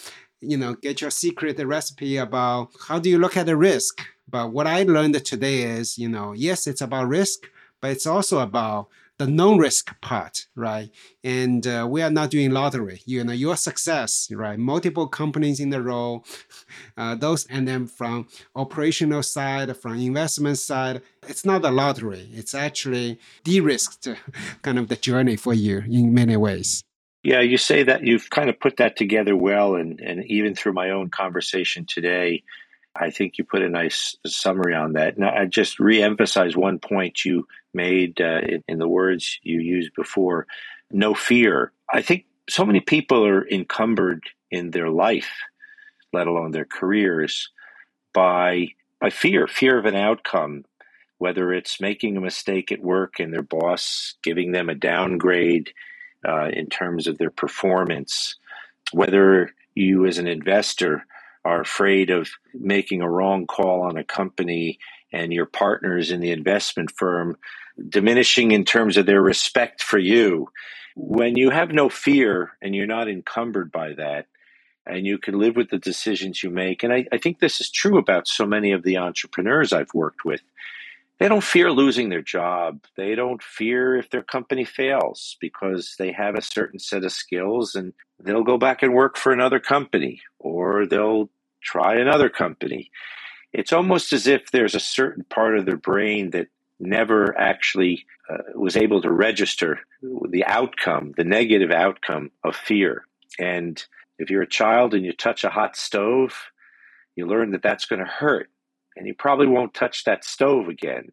Speaker 4: you know, get your secret recipe about how do you look at the risk. But what I learned today is, you know, yes, it's about risk, but it's also about the non-risk part, right? And uh, we are not doing lottery. You know, your success, right? Multiple companies in the row, uh, those, and then from operational side, from investment side, it's not a lottery. It's actually de-risked kind of the journey for you in many ways.
Speaker 5: Yeah, you say that you've kind of put that together well, and, and even through my own conversation today, I think you put a nice summary on that. Now, I just re-emphasize one point you made uh, in, in the words you used before: no fear. I think so many people are encumbered in their life, let alone their careers, by by fear, fear of an outcome, whether it's making a mistake at work and their boss giving them a downgrade uh, in terms of their performance, whether you as an investor are afraid of making a wrong call on a company and your partners in the investment firm diminishing in terms of their respect for you. When you have no fear and you're not encumbered by that, and you can live with the decisions you make. And I, I think this is true about so many of the entrepreneurs I've worked with they don't fear losing their job. They don't fear if their company fails because they have a certain set of skills and they'll go back and work for another company or they'll try another company. It's almost as if there's a certain part of their brain that never actually uh, was able to register the outcome, the negative outcome of fear. And if you're a child and you touch a hot stove, you learn that that's going to hurt and you probably won't touch that stove again.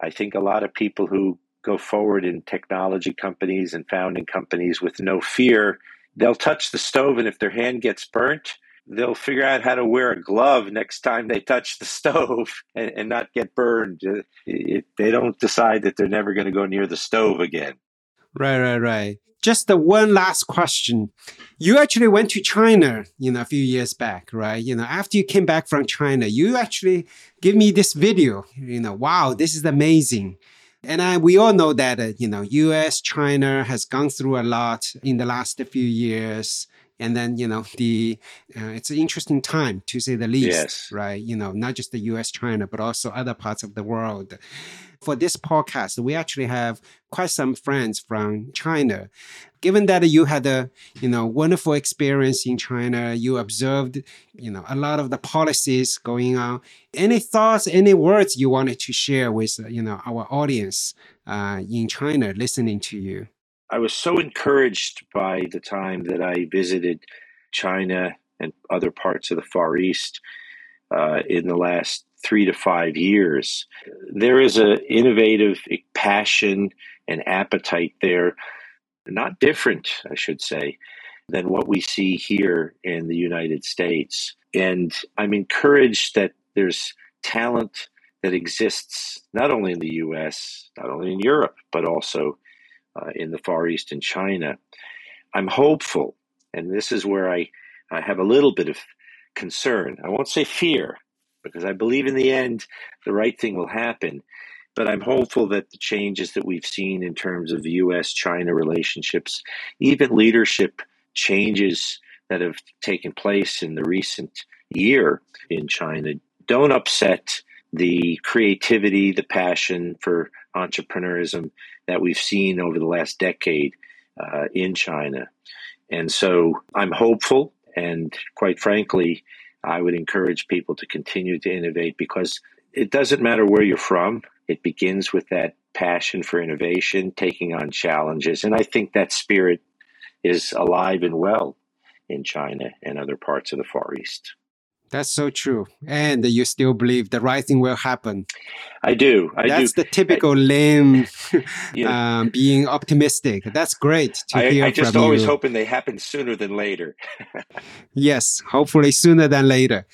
Speaker 5: I think a lot of people who go forward in technology companies and founding companies with no fear, they'll touch the stove, and if their hand gets burnt, they'll figure out how to wear a glove next time they touch the stove and, and not get burned. It, it, they don't decide that they're never going to go near the stove again.
Speaker 4: Right, right, right just the one last question. You actually went to China, you know, a few years back, right? You know, after you came back from China, you actually give me this video. You know, wow, this is amazing. And I, we all know that, uh, you know, US, China has gone through a lot in the last few years. And then you know the uh, it's an interesting time to say the least
Speaker 5: Yes.
Speaker 4: right? You know not just the us china but also other parts of the world. For this podcast we actually have quite some friends from china. Given that you had a you know wonderful experience in china you observed you know a lot of the policies going on any thoughts any words you wanted to share with you know our audience uh, in china listening to you
Speaker 5: I was so encouraged by the time that I visited China and other parts of the Far East uh, in the last three to five years. There is an innovative passion and appetite there, not different, I should say, than what we see here in the United States. And I'm encouraged that there's talent that exists not only in the US, not only in Europe, but also uh, in the Far East and China. I'm hopeful, and this is where I, I have a little bit of concern. I won't say fear, because I believe in the end the right thing will happen. But I'm hopeful that the changes that we've seen in terms of US China relationships, even leadership changes that have taken place in the recent year in China, don't upset the creativity, the passion for entrepreneurism that we've seen over the last decade uh, in China. And so I'm hopeful, and quite frankly, I would encourage people to continue to innovate because it doesn't matter where you're from, it begins with that passion for innovation, taking on challenges. And I think that spirit is alive and well in China and other parts of the Far East.
Speaker 4: That's so true. And you still believe the right thing will happen.
Speaker 5: I do. I
Speaker 4: That's
Speaker 5: do.
Speaker 4: the typical
Speaker 5: know,
Speaker 4: um, being optimistic. That's great to
Speaker 5: I,
Speaker 4: hear
Speaker 5: I just always
Speaker 4: you.
Speaker 5: hoping they happen sooner than later.
Speaker 4: Yes, hopefully sooner than later.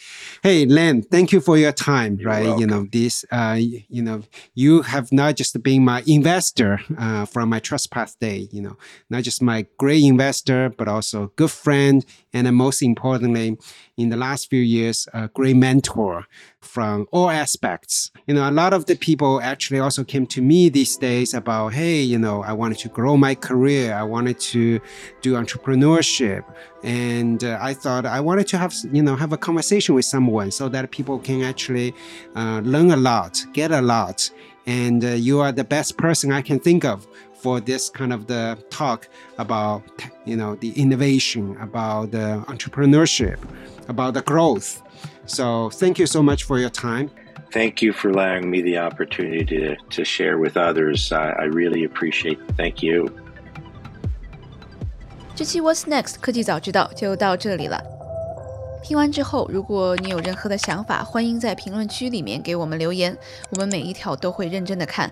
Speaker 4: Hey, Len, thank you for your time.
Speaker 5: You're
Speaker 4: right, you know this. Uh, you know, you have not just been my investor uh, from my Trust Path Day. You know, not just my great investor, but also good friend, and most importantly, in the last few years, a great mentor from all aspects. You know, a lot of the people actually also came to me these days about, hey, you know, I wanted to grow my career. I wanted to do entrepreneurship. And uh, I thought I wanted to have, you know, have a conversation with someone so that people can actually uh, learn a lot, get a lot. And uh, you are the best person I can think of for this kind of the talk about, you know, the innovation, about the entrepreneurship, about the growth. So thank you so much for your time.
Speaker 5: Thank you for allowing me the opportunity to, to share with others. I, I really appreciate it. Thank you.
Speaker 3: 这期 What's Next 科技早知道就到这里了。听完之后，如果你有任何的想法，欢迎在评论区里面给我们留言，我们每一条都会认真的看。